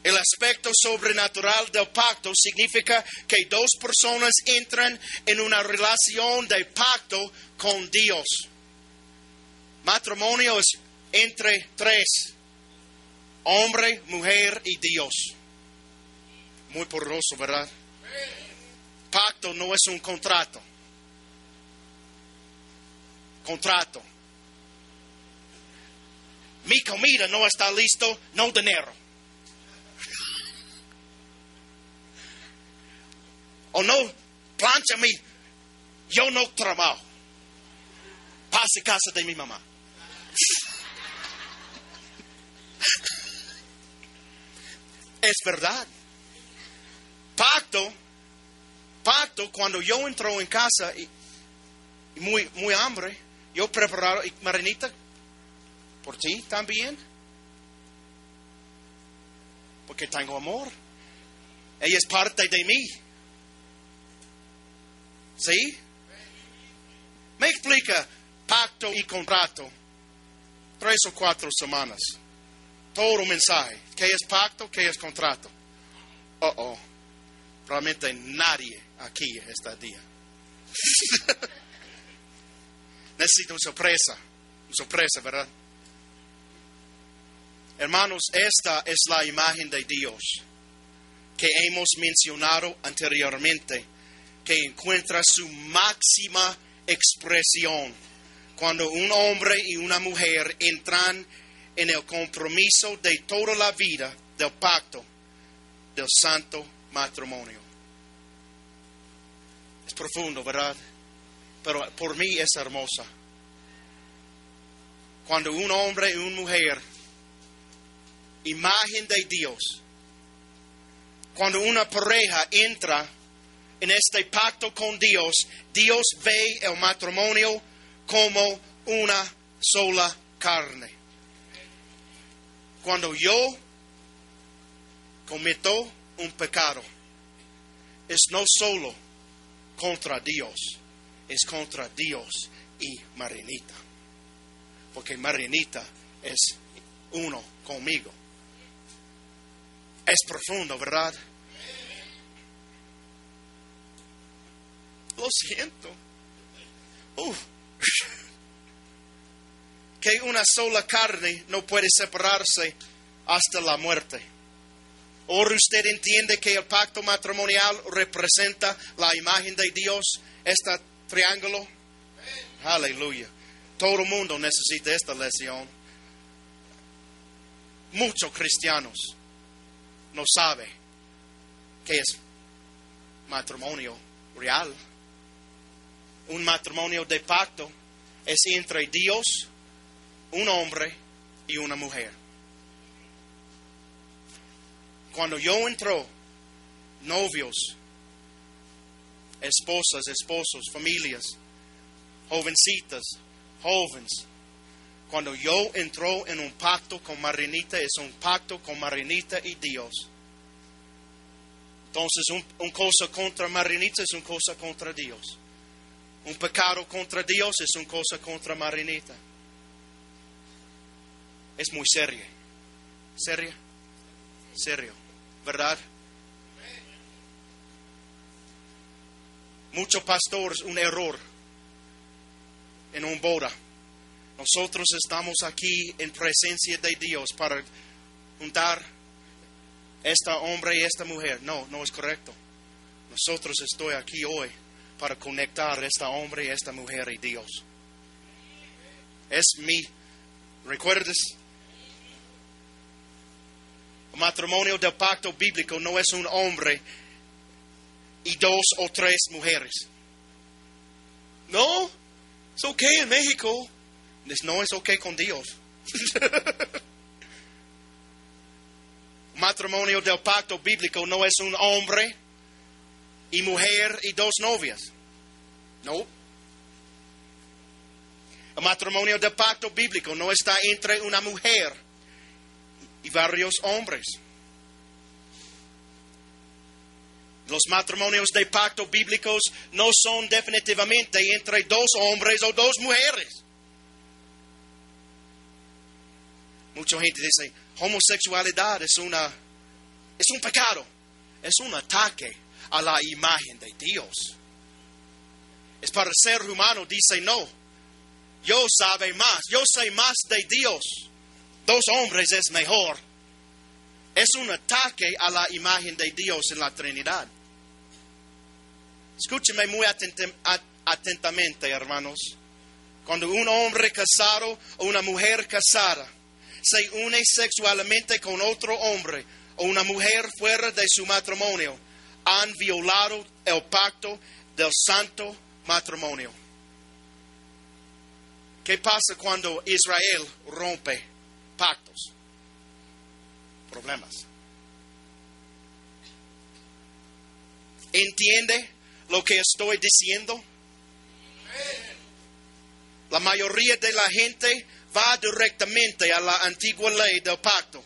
El aspecto sobrenatural del pacto significa que dos personas entran en una relación de pacto con Dios. Matrimonio es entre tres, hombre, mujer y Dios. Muy poderoso, ¿verdad? Pacto no es un contrato. Contrato. Mi comida no está listo, no dinero. O no, planchame, yo no trabajo. Pase casa de mi mamá. Es verdad. Pacto, pacto, cuando yo entro en casa y, muy, muy hambre, yo preparo, y Marinita, por ti también. Porque tengo amor. Ella es parte de mí. ¿Sí? Me explica pacto y contrato. Tres o cuatro semanas. Todo mensaje. ¿Qué es pacto? ¿Qué es contrato? Oh, oh. Realmente nadie aquí este día. Necesito una sorpresa. Una sorpresa, ¿verdad? Hermanos, esta es la imagen de Dios que hemos mencionado anteriormente, que encuentra su máxima expresión cuando un hombre y una mujer entran en el compromiso de toda la vida del pacto del santo matrimonio. Es profundo, ¿verdad? Pero por mí es hermosa. Cuando un hombre y una mujer imagen de Dios. Cuando una pareja entra en este pacto con Dios, Dios ve el matrimonio como una sola carne. Cuando yo cometo un pecado, es no solo contra Dios, es contra Dios y Marinita. Porque Marinita es uno conmigo. Es profundo, ¿verdad? Lo siento. Uh. que una sola carne no puede separarse hasta la muerte. Ahora usted entiende que el pacto matrimonial representa la imagen de Dios, este triángulo. Aleluya. Todo el mundo necesita esta lección. Muchos cristianos no saben qué es matrimonio real. Un matrimonio de pacto es entre Dios, un hombre y una mujer. Cuando yo entro, novios, esposas, esposos, familias, jovencitas, jóvenes, cuando yo entro en un pacto con Marinita, es un pacto con Marinita y Dios. Entonces, un cosa contra Marinita es una cosa contra Dios. Un pecado contra Dios es una cosa contra Marinita. Es muy serio. ¿Serio? Serio. ¿Verdad? Muchos pastores, un error en un boda. Nosotros estamos aquí en presencia de Dios para juntar este hombre y esta mujer. No, no es correcto. Nosotros estoy aquí hoy para conectar este hombre y esta mujer y Dios. Es mi, ¿recuerdas? El matrimonio del pacto bíblico no es un hombre y dos o tres mujeres. No, es ok en México. No es ok con Dios. matrimonio del pacto bíblico no es un hombre y mujer y dos novias. No. El matrimonio del pacto bíblico no está entre una mujer y varios hombres. Los matrimonios de pacto bíblicos no son definitivamente entre dos hombres o dos mujeres. Mucha gente dice, homosexualidad es una es un pecado, es un ataque a la imagen de Dios. Es para el ser humano dice no. Yo sabe más, yo sé más de Dios. Dos hombres es mejor. Es un ataque a la imagen de Dios en la Trinidad. Escúcheme muy atentamente, hermanos. Cuando un hombre casado o una mujer casada se une sexualmente con otro hombre o una mujer fuera de su matrimonio, han violado el pacto del santo matrimonio. ¿Qué pasa cuando Israel rompe pactos? Problemas. ¿Entiende lo que estoy diciendo? La mayoría de la gente va directamente a la antigua ley del pacto,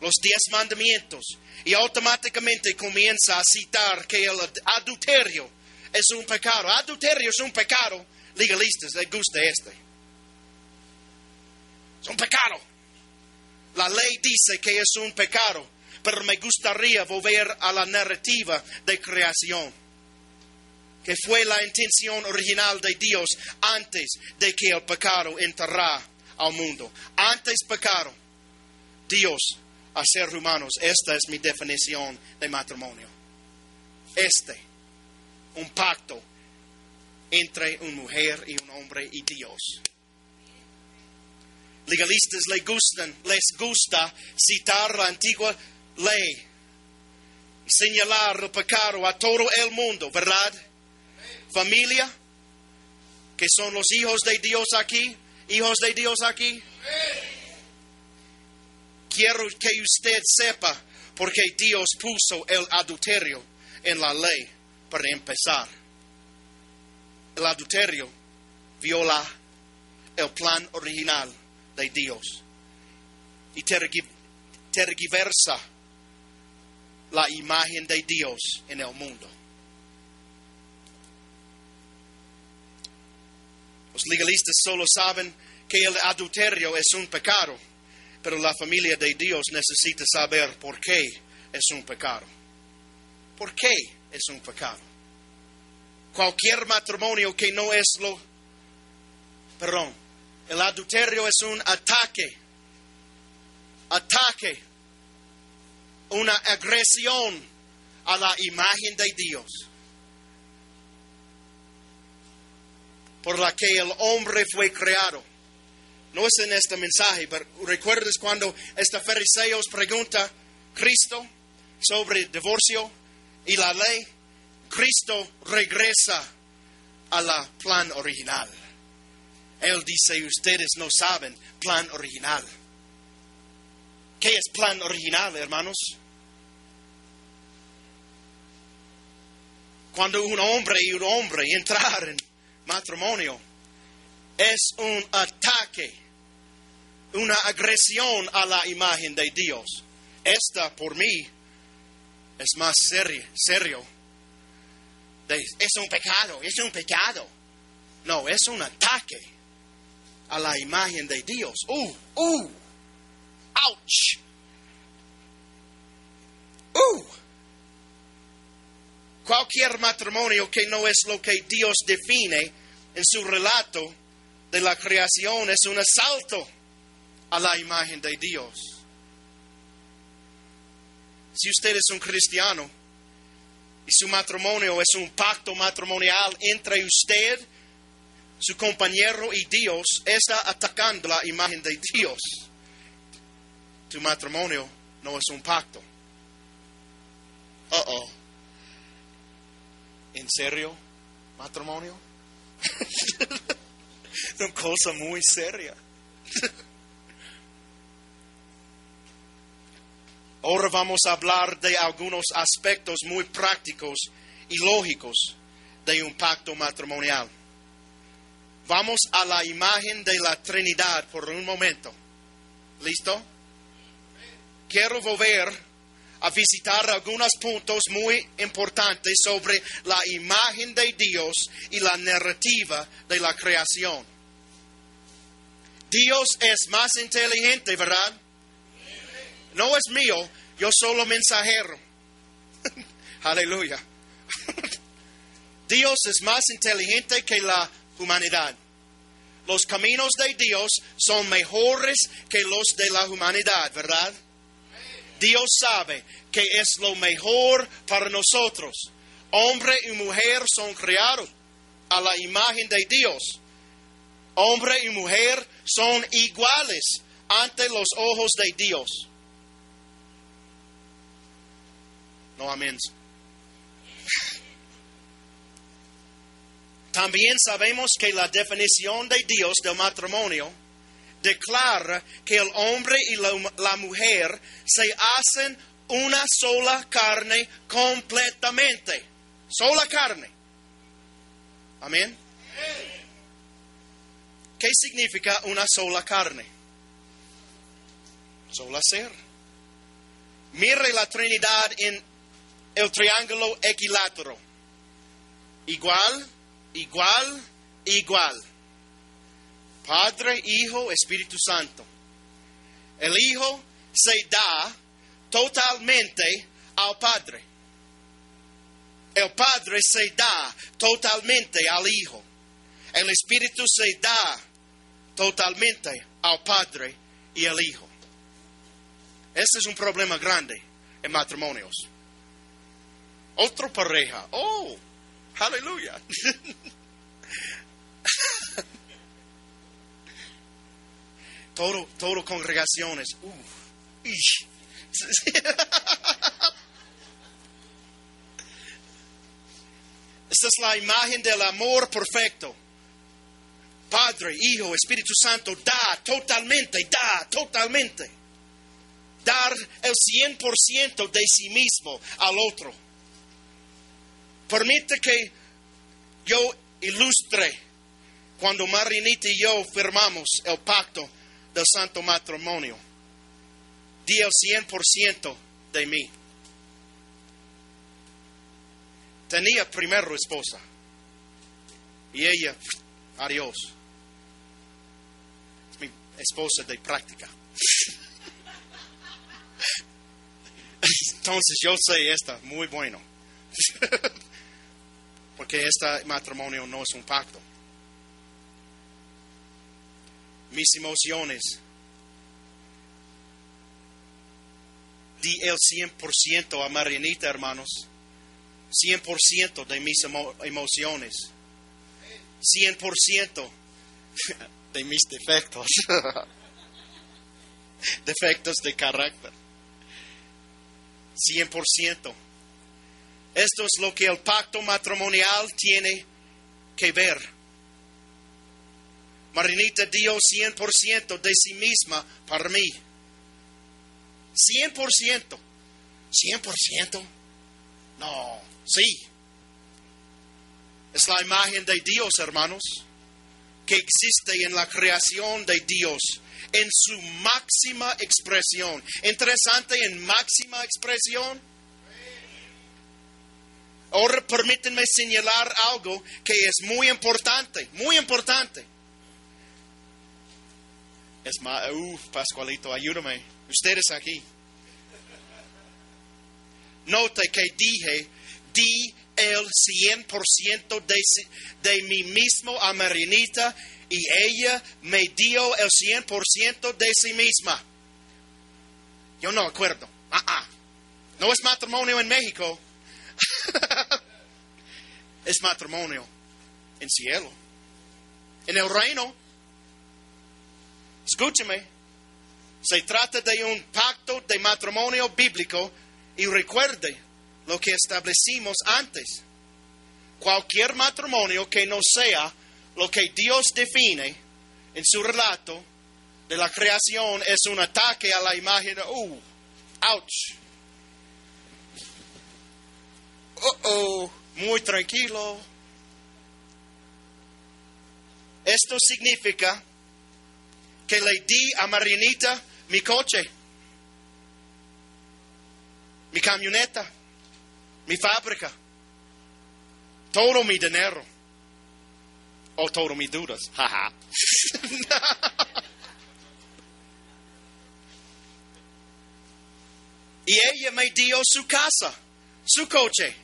los diez mandamientos, y automáticamente comienza a citar que el adulterio es un pecado. Adulterio es un pecado. Legalistas les gusta este. Es un pecado. La ley dice que es un pecado, pero me gustaría volver a la narrativa de creación, que fue la intención original de Dios antes de que el pecado entrara al mundo. Antes pecado, Dios a ser humanos. Esta es mi definición de matrimonio. Este, un pacto entre una mujer y un hombre y Dios. Legalistas les, gustan, les gusta citar la antigua ley, señalar el pecado a todo el mundo, ¿verdad? Familia, que son los hijos de Dios aquí, hijos de Dios aquí. Quiero que usted sepa porque Dios puso el adulterio en la ley para empezar. El adulterio viola el plan original de Dios y tergiversa la imagen de Dios en el mundo. Los legalistas solo saben que el adulterio es un pecado, pero la familia de Dios necesita saber por qué es un pecado. ¿Por qué es un pecado? Cualquier matrimonio que no es lo perdón, el adulterio es un ataque, ataque, una agresión a la imagen de Dios, por la que el hombre fue creado. No es en este mensaje, pero recuerdas cuando este fariseo pregunta Cristo sobre divorcio y la ley, Cristo regresa a la plan original. Él dice, ustedes no saben plan original. ¿Qué es plan original, hermanos? Cuando un hombre y un hombre entrar en matrimonio, es un ataque, una agresión a la imagen de Dios. Esta, por mí, es más serio. serio. Es un pecado, es un pecado. No, es un ataque a la imagen de Dios. ¡Uh! ¡Uh! ¡Ouch! ¡Uh! Cualquier matrimonio que no es lo que Dios define en su relato de la creación es un asalto a la imagen de Dios. Si usted es un cristiano y su matrimonio es un pacto matrimonial entre usted, su compañero y Dios, está atacando la imagen de Dios. Tu matrimonio no es un pacto. Uh oh. ¿En serio? ¿Matrimonio? es una cosa muy seria. Ahora vamos a hablar de algunos aspectos muy prácticos y lógicos de un pacto matrimonial. Vamos a la imagen de la Trinidad por un momento. ¿Listo? Quiero volver a visitar algunos puntos muy importantes sobre la imagen de Dios y la narrativa de la creación. Dios es más inteligente, ¿verdad? No es mío, yo solo mensajero. Aleluya. Dios es más inteligente que la humanidad. Los caminos de Dios son mejores que los de la humanidad, ¿verdad? Dios sabe que es lo mejor para nosotros. Hombre y mujer son creados a la imagen de Dios. Hombre y mujer son iguales ante los ojos de Dios. No amén. También sabemos que la definición de Dios del matrimonio declara que el hombre y la, mujer se hacen una sola carne completamente. Sola carne. Amén. ¿Qué significa una sola carne? Sola ser. Mire la Trinidad en el triángulo equilátero. Igual, igual, igual. Padre, Hijo, Espíritu Santo. El Hijo se da totalmente al Padre. El Padre se da totalmente al Hijo. El Espíritu se da totalmente al Padre y al Hijo. Este es un problema grande en matrimonios. Otra pareja. Oh, aleluya. todo, todo congregaciones. Uh, Esta es la imagen del amor perfecto. Padre, Hijo, Espíritu Santo, da totalmente, da totalmente. Dar el 100% de sí mismo al otro. Permite que yo ilustre cuando Marinita y yo firmamos el pacto del santo matrimonio. Di el 100% de mí. Tenía primero esposa. Y ella, adiós. Es mi esposa de práctica. Entonces yo sé esta, muy bueno. Porque este matrimonio no es un pacto. Mis emociones. Di el 100% a Marianita, hermanos. 100% de mis emo- emociones. 100% de mis defectos. defectos de carácter. 100%. Esto es lo que el pacto matrimonial tiene que ver. Marinita dio 100% de sí misma para mí. 100%. 100%. No, sí. Es la imagen de Dios, hermanos, que existe en la creación de Dios, en su máxima expresión. Interesante, en máxima expresión. Ahora permítanme señalar algo que es muy importante, muy importante. Es más, uh, Pascualito, ayúdame. Ustedes aquí. Note que dije, di el 100% de, de mí mismo a Marinita y ella me dio el 100% de sí misma. Yo no acuerdo. Ah, ah. No es matrimonio en México. es matrimonio en cielo. En el reino. Escúcheme. Se trata de un pacto de matrimonio bíblico y recuerde lo que establecimos antes. Cualquier matrimonio que no sea lo que Dios define en su relato de la creación es un ataque a la imagen. Uh, ouch. Uh oh, muy tranquilo. Esto significa que le di a Marinita mi coche, mi camioneta, mi fábrica, todo mi dinero, o todo mis dudas. Jaja. y ella me dio su casa, su coche,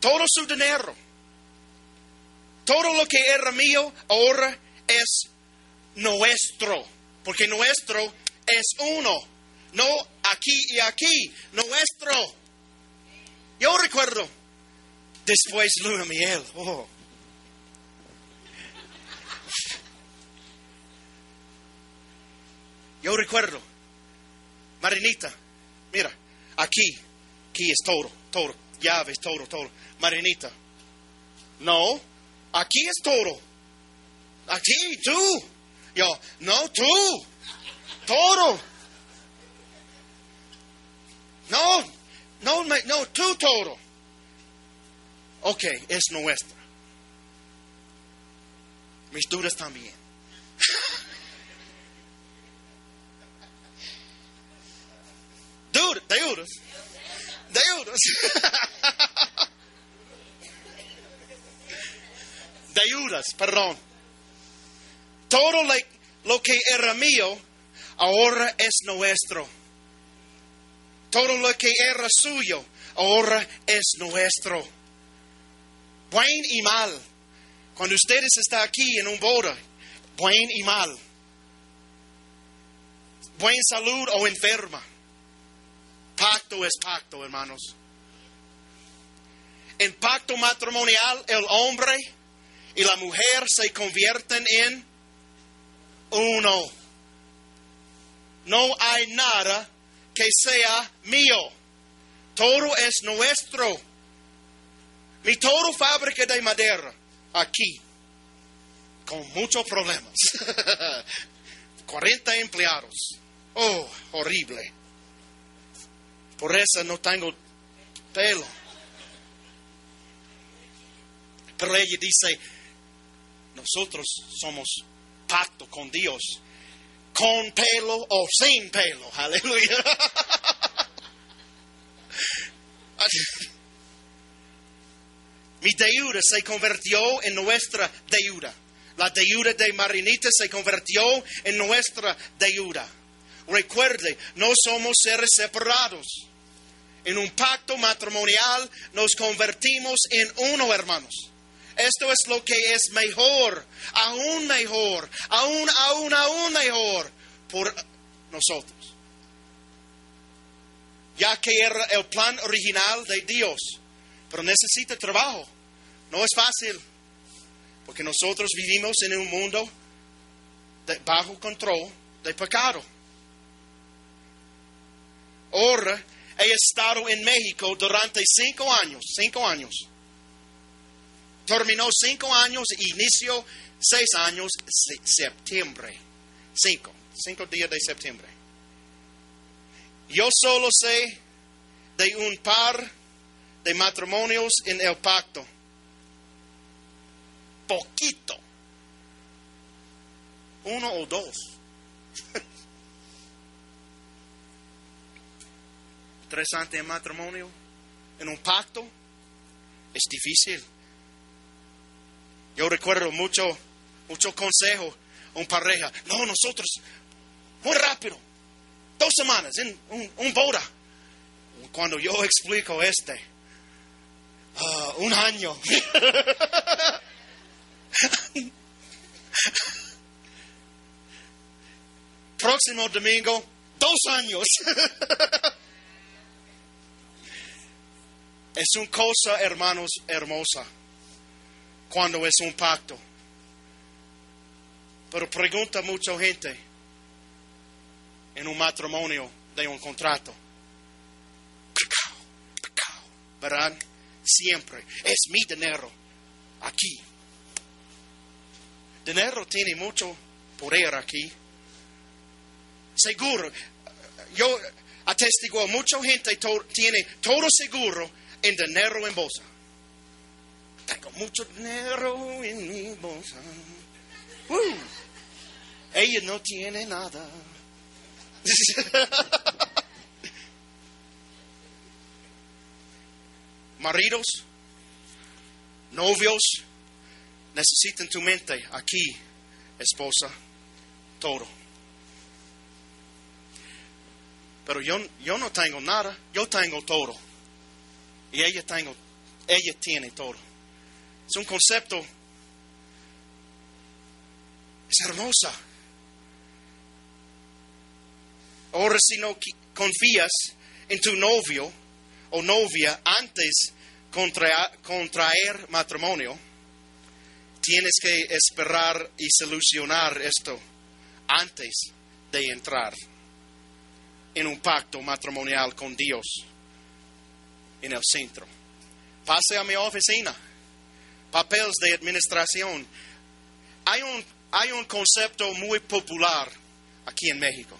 todo su dinero. Todo lo que era mío ahora es nuestro, porque nuestro es uno, no aquí y aquí, nuestro. Yo recuerdo, después luna miel, oh. Yo recuerdo, Marinita, mira, aquí, aquí es todo, todo, llaves, todo, todo. Marinita, no, aquí es todo. Aquí, tú. Yo, no, tú. Todo. No, no, no, tú todo. Ok, es nuestra. Mis dudas también. Dudas, deudas. Deudas. Deudas, perdón. Todo lo que era mío ahora es nuestro. Todo lo que era suyo ahora es nuestro. Buen y mal. Cuando ustedes están aquí en un boda, buen y mal. Buen salud o enferma. Pacto es pacto, hermanos. En pacto matrimonial, el hombre y la mujer se convierten en uno. No hay nada que sea mío. Todo es nuestro. Mi todo fábrica de madera aquí, con muchos problemas. 40 empleados. Oh, horrible. Por eso no tengo pelo. Pero ella dice, nosotros somos pacto con Dios, con pelo o sin pelo. Aleluya. Mi deuda se convirtió en nuestra deuda. La deuda de Marinita se convirtió en nuestra deuda. Recuerde, no somos seres separados. En un pacto matrimonial nos convertimos en uno, hermanos. Esto es lo que es mejor, aún mejor, aún, aún, aún mejor por nosotros. Ya que era el plan original de Dios, pero necesita trabajo. No es fácil, porque nosotros vivimos en un mundo de bajo control de pecado. Ahora he estado en México durante cinco años, cinco años. Terminó cinco años, inició seis años, se- septiembre. Cinco, cinco días de septiembre. Yo solo sé de un par de matrimonios en el pacto. Poquito. Uno o dos. Interesante en matrimonio, en un pacto, es difícil. Yo recuerdo mucho, mucho consejo a un pareja. No, nosotros, muy rápido, dos semanas, en un, un boda. Cuando yo explico este, ah, un año. Próximo domingo, dos años. es una cosa, hermanos, hermosa cuando es un pacto. Pero pregunta mucha gente en un matrimonio de un contrato. Pecado, ¿verdad? Siempre es mi dinero aquí. Dinero tiene mucho poder aquí. Seguro, yo atestiguo, mucha gente tiene todo seguro en dinero en bolsa. Mucho dinero en mi bolsa. Uh, ella no tiene nada. Maridos, novios, necesitan tu mente aquí, esposa, todo. Pero yo, yo no tengo nada, yo tengo todo. Y ella, tengo, ella tiene todo. Es un concepto, es hermosa. Ahora si no confías en tu novio o novia antes contra- contraer matrimonio, tienes que esperar y solucionar esto antes de entrar en un pacto matrimonial con Dios en el centro. Pase a mi oficina, papeles de administración. Hay un, hay un concepto muy popular aquí en México.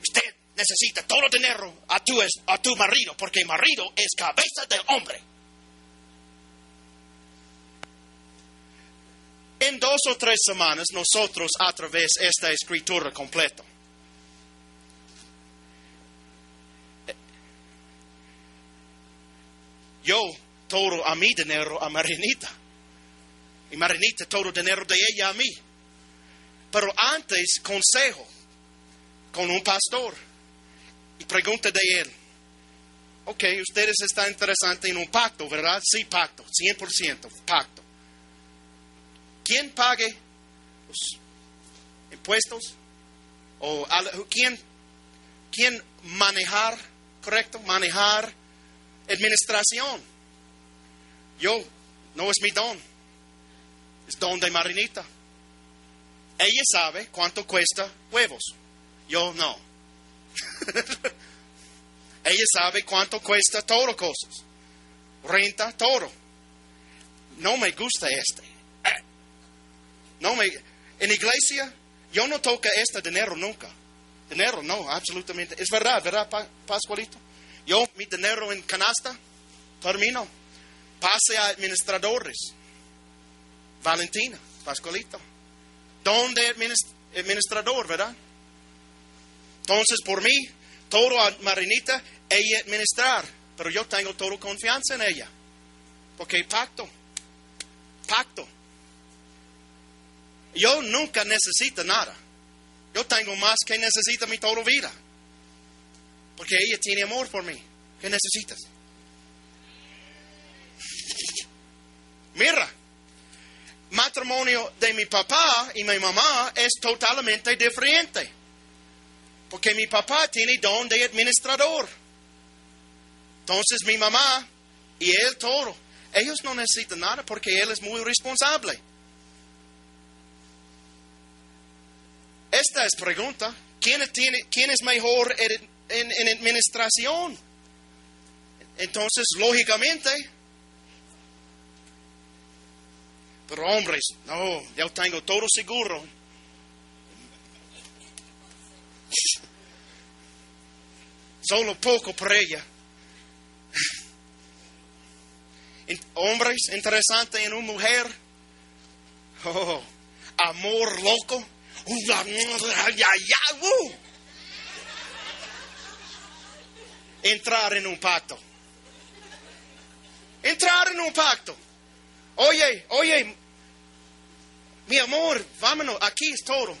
Usted necesita todo dinero a tu, a tu marido, porque marido es cabeza del hombre. En dos o tres semanas nosotros a través de esta escritura completa. Yo todo a mi dinero a Marinita. Y Marinita todo dinero de ella a mí. Pero antes consejo con un pastor y pregunta de él. Ok, ustedes están interesantes en un pacto, ¿verdad? Sí, pacto, 100% pacto. ¿Quién pague los impuestos? ¿O quién, quién manejar, correcto? Manejar administración. Yo, no es mi don, es don de Marinita. Ella sabe cuánto cuesta huevos. Yo no. Ella sabe cuánto cuesta todo cosas. Renta, todo. No me gusta este. No me. En iglesia, yo no toco este dinero nunca. Dinero, no, absolutamente. Es verdad, ¿verdad, Pa- Pascualito? Yo, mi dinero en canasta, termino. Pase a administradores. Valentina, Pascualito. Don de adminis- administrador, ¿verdad? Entonces, por mí, todo a Marinita, ella administrar. Pero yo tengo toda confianza en ella. Porque pacto. Pacto. Yo nunca necesito nada. Yo tengo más que necesita mi toda vida. Porque ella tiene amor por mí. ¿Qué necesitas? Mira, matrimonio de mi papá y mi mamá es totalmente diferente. Porque mi papá tiene don de administrador. Entonces mi mamá y él todo. Ellos no necesitan nada porque él es muy responsable. Esta es pregunta. ¿Quién, tiene, quién es mejor en, administración? Entonces, lógicamente, pero hombres, no, yo tengo todo seguro. Solo poco por ella. Hombres, interesante en una mujer. Oh, amor loco. Uh. Entrar en un pacto. Entrar en un pacto. Oye, oye, mi amor, vámonos, aquí es todo.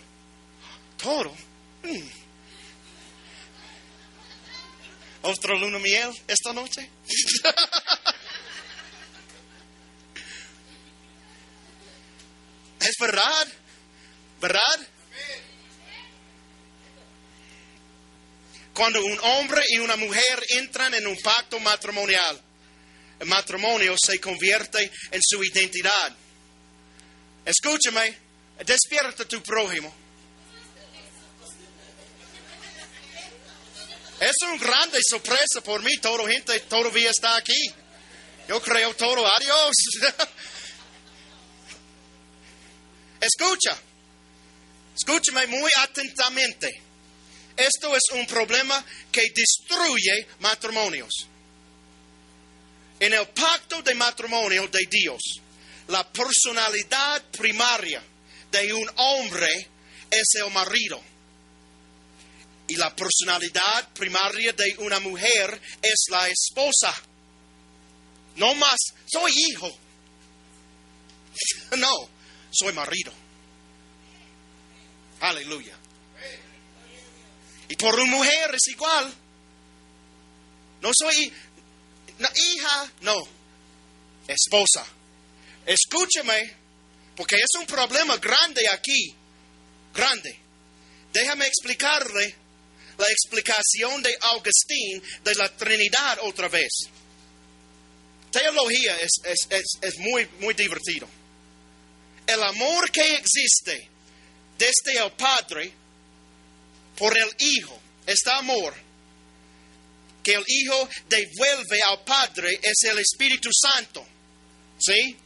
Todo. Mm. ¿Otra luna miel esta noche? es verdad, ¿verdad? Cuando un hombre y una mujer entran en un pacto matrimonial, matrimonio se convierte en su identidad. Escúchame, despierta tu prójimo. Es una grande sorpresa por mí, toda gente todavía está aquí. Yo creo todo, adiós. Escucha, escúchame muy atentamente. Esto es un problema que destruye matrimonios. En el pacto de matrimonio de Dios, la personalidad primaria de un hombre es el marido. Y la personalidad primaria de una mujer es la esposa. No más, soy hijo. No, soy marido. Aleluya. Y por una mujer es igual. No soy no, hija, no, esposa. Escúchame, porque es un problema grande aquí, grande. Déjame explicarle la explicación de Agustín de la Trinidad otra vez. Teología es, es, es, es muy, muy divertido. El amor que existe desde el Padre por el Hijo, este amor que el Hijo devuelve al Padre es el Espíritu Santo. ¿Sí?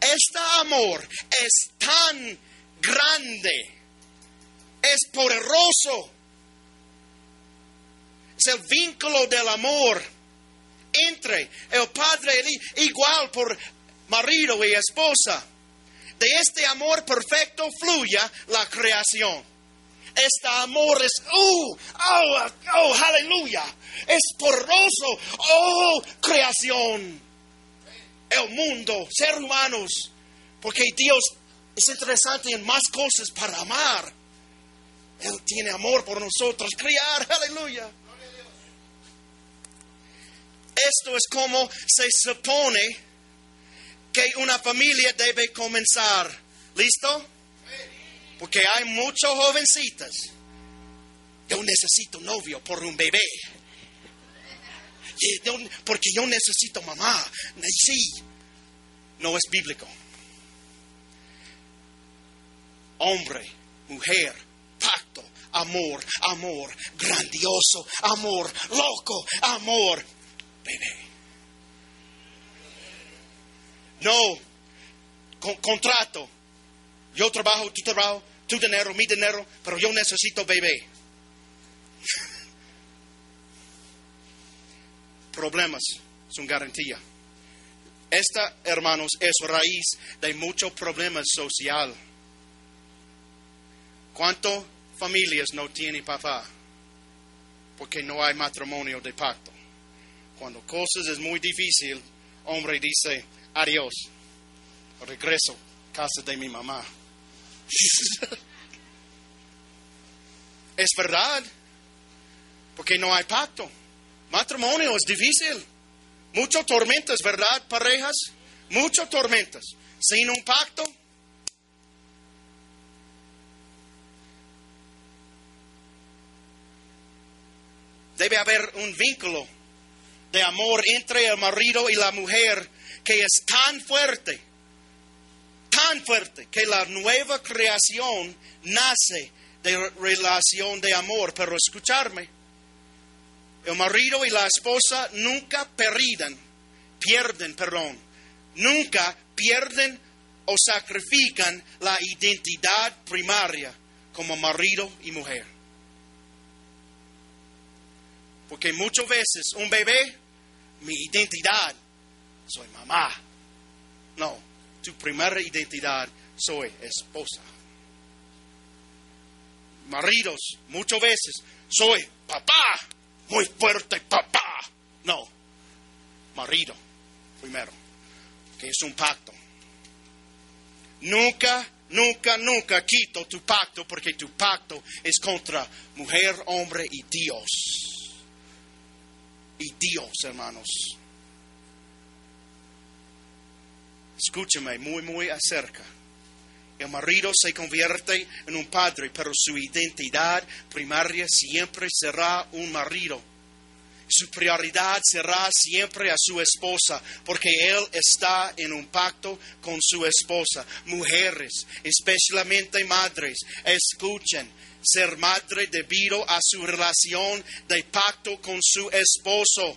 Este amor es tan grande, es poderoso. Es el vínculo del amor entre el Padre y igual por marido y esposa. De este amor perfecto fluye la creación. Este amor es, oh, oh, oh, aleluya, es poderoso, oh, creación, el mundo, seres humanos, porque Dios es interesante en más cosas para amar. Él tiene amor por nosotros, criar, aleluya. Esto es como se supone que una familia debe comenzar. ¿Listo? Porque hay muchas jovencitas. Yo necesito novio por un bebé. Porque yo necesito mamá. Sí. No es bíblico. Hombre, mujer, pacto, amor, amor, grandioso, amor, loco, amor, bebé. No, con- contrato. Yo trabajo, tú trabajo, tu dinero, mi dinero, pero yo necesito bebé. Problemas son garantía. Esta, hermanos, es raíz de muchos problemas social. ¿Cuántas familias no tiene papá? Porque no hay matrimonio de pacto. Cuando cosas es muy difícil, hombre dice, adiós, regreso casa de mi mamá. es verdad, porque no hay pacto. Matrimonio es difícil. Mucho tormento, es verdad, parejas. muchas tormentas, sin un pacto. Debe haber un vínculo de amor entre el marido y la mujer que es tan fuerte, tan fuerte, que la nueva creación nace de relación de amor. Pero escucharme, el marido y la esposa nunca pierden, pierden, perdón, nunca pierden o sacrifican la identidad primaria como marido y mujer. Porque muchas veces un bebé, mi identidad, soy mamá. No, tu primera identidad, soy esposa. Maridos, muchas veces, soy papá, muy fuerte papá. No, marido, primero, que es un pacto. Nunca, nunca, nunca quito tu pacto porque tu pacto es contra mujer, hombre y Dios y Dios, hermanos. Escúchame muy, muy acerca. El marido se convierte en un padre, pero su identidad primaria siempre será un marido. Su prioridad será siempre a su esposa, porque él está en un pacto con su esposa. Mujeres, especialmente madres, escuchen, ser madre debido a su relación de pacto con su esposo.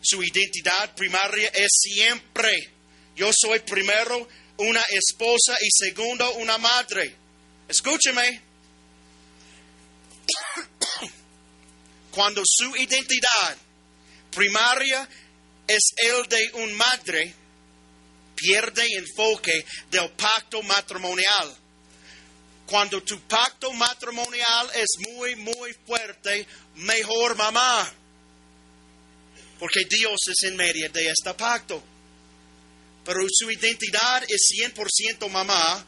Su identidad primaria es siempre, yo soy primero una esposa y segundo una madre. Escúcheme. Cuando su identidad primaria es el de un madre, pierde enfoque del pacto matrimonial cuando tu pacto matrimonial es muy, muy fuerte, mejor mamá. Porque Dios es en medio de este pacto. Pero su identidad es 100% mamá.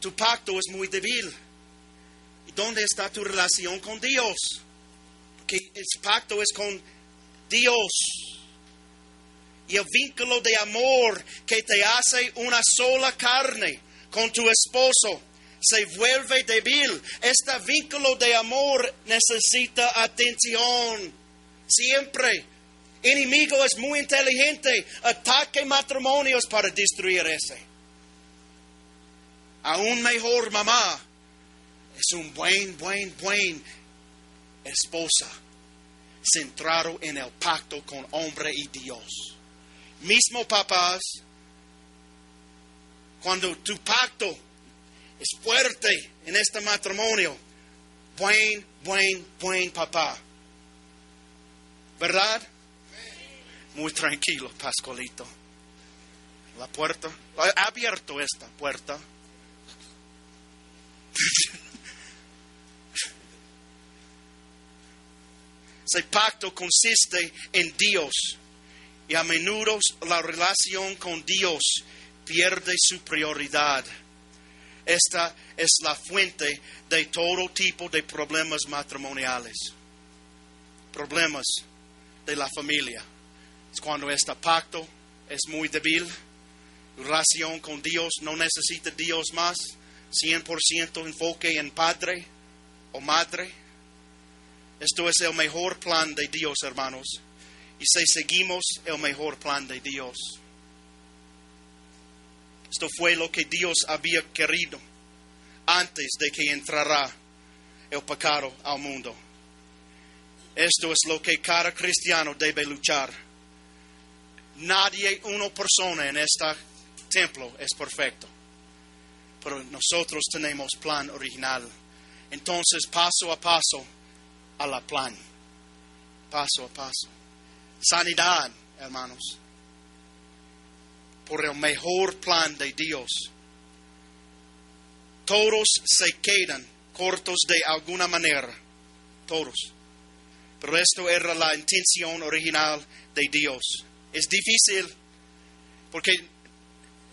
Tu pacto es muy débil. ¿Y dónde está tu relación con Dios? Porque el pacto es con Dios. Y el vínculo de amor que te hace una sola carne con tu esposo se vuelve débil. Este vínculo de amor necesita atención. Siempre. Enemigo es muy inteligente. Ataque matrimonios para destruir ese. Aún mejor mamá. Es un buen, buen, buen esposa. Centrado en el pacto con hombre y Dios. Mismo papás. Cuando tu pacto es fuerte en este matrimonio. Buen, buen, buen papá. ¿Verdad? Muy tranquilo, Pascualito. La puerta, ha abierto esta puerta. Ese pacto consiste en Dios y a menudo la relación con Dios pierde su prioridad. Esta es la fuente de todo tipo de problemas matrimoniales, problemas de la familia. Es cuando este pacto es muy débil, relación con Dios, no necesita Dios más, 100% enfoque en padre o madre. Esto es el mejor plan de Dios, hermanos. Y si seguimos el mejor plan de Dios. Esto fue lo que Dios había querido antes de que entrara el pecado al mundo. Esto es lo que cada cristiano debe luchar. Nadie, una persona en este templo es perfecto. Pero nosotros tenemos plan original. Entonces, paso a paso, a la plan. Paso a paso. Sanidad, hermanos por el mejor plan de Dios. Todos se quedan cortos de alguna manera, todos. Pero esto era la intención original de Dios. Es difícil porque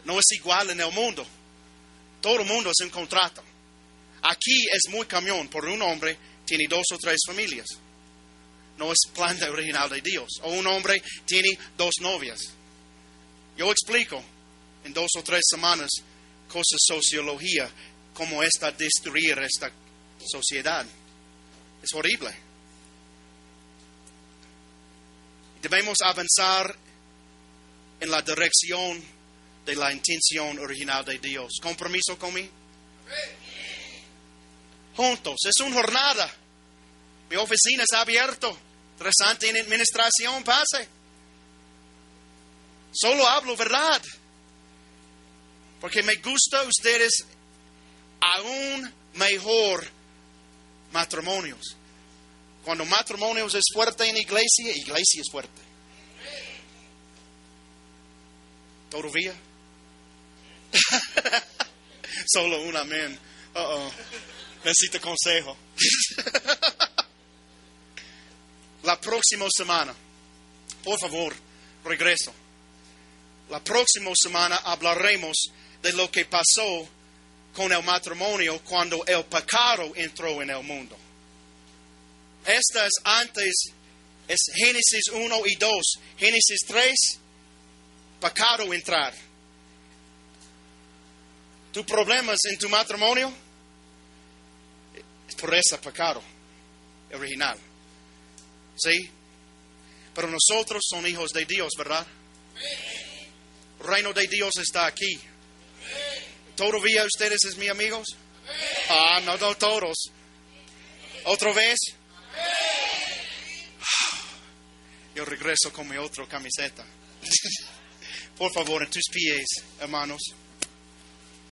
no es igual en el mundo. Todo el mundo es un contrato. Aquí es muy camión, por un hombre tiene dos o tres familias. No es plan original de Dios. O un hombre tiene dos novias Yo explico en dos o tres semanas cosas sociología, cómo está destruir esta sociedad. Es horrible. Debemos avanzar en la dirección de la intención original de Dios. ¿Compromiso conmigo? Juntos. Es una jornada. Mi oficina está abierta. Interesante en administración, pase. Solo hablo verdad. Porque me gusta ustedes aún mejor matrimonios. Cuando matrimonios es fuerte en iglesia, iglesia es fuerte. ¿Todavía? Solo un amén. Uh. Necesito consejo. La próxima semana, por favor, regreso. La próxima semana hablaremos de lo que pasó con el matrimonio cuando el pecado entró en el mundo. Esta es antes, es Génesis 1 y 2. Génesis 3, pecado entrar. ¿Tu problemas en tu matrimonio? Es por ese pecado original. ¿Sí? Pero nosotros somos hijos de Dios, ¿verdad? El reino de Dios está aquí. ¿Todavía ustedes es mis amigos? Ah, no, no todos. ¿Otra vez? Yo regreso con mi otra camiseta. Por favor, en tus pies, hermanos.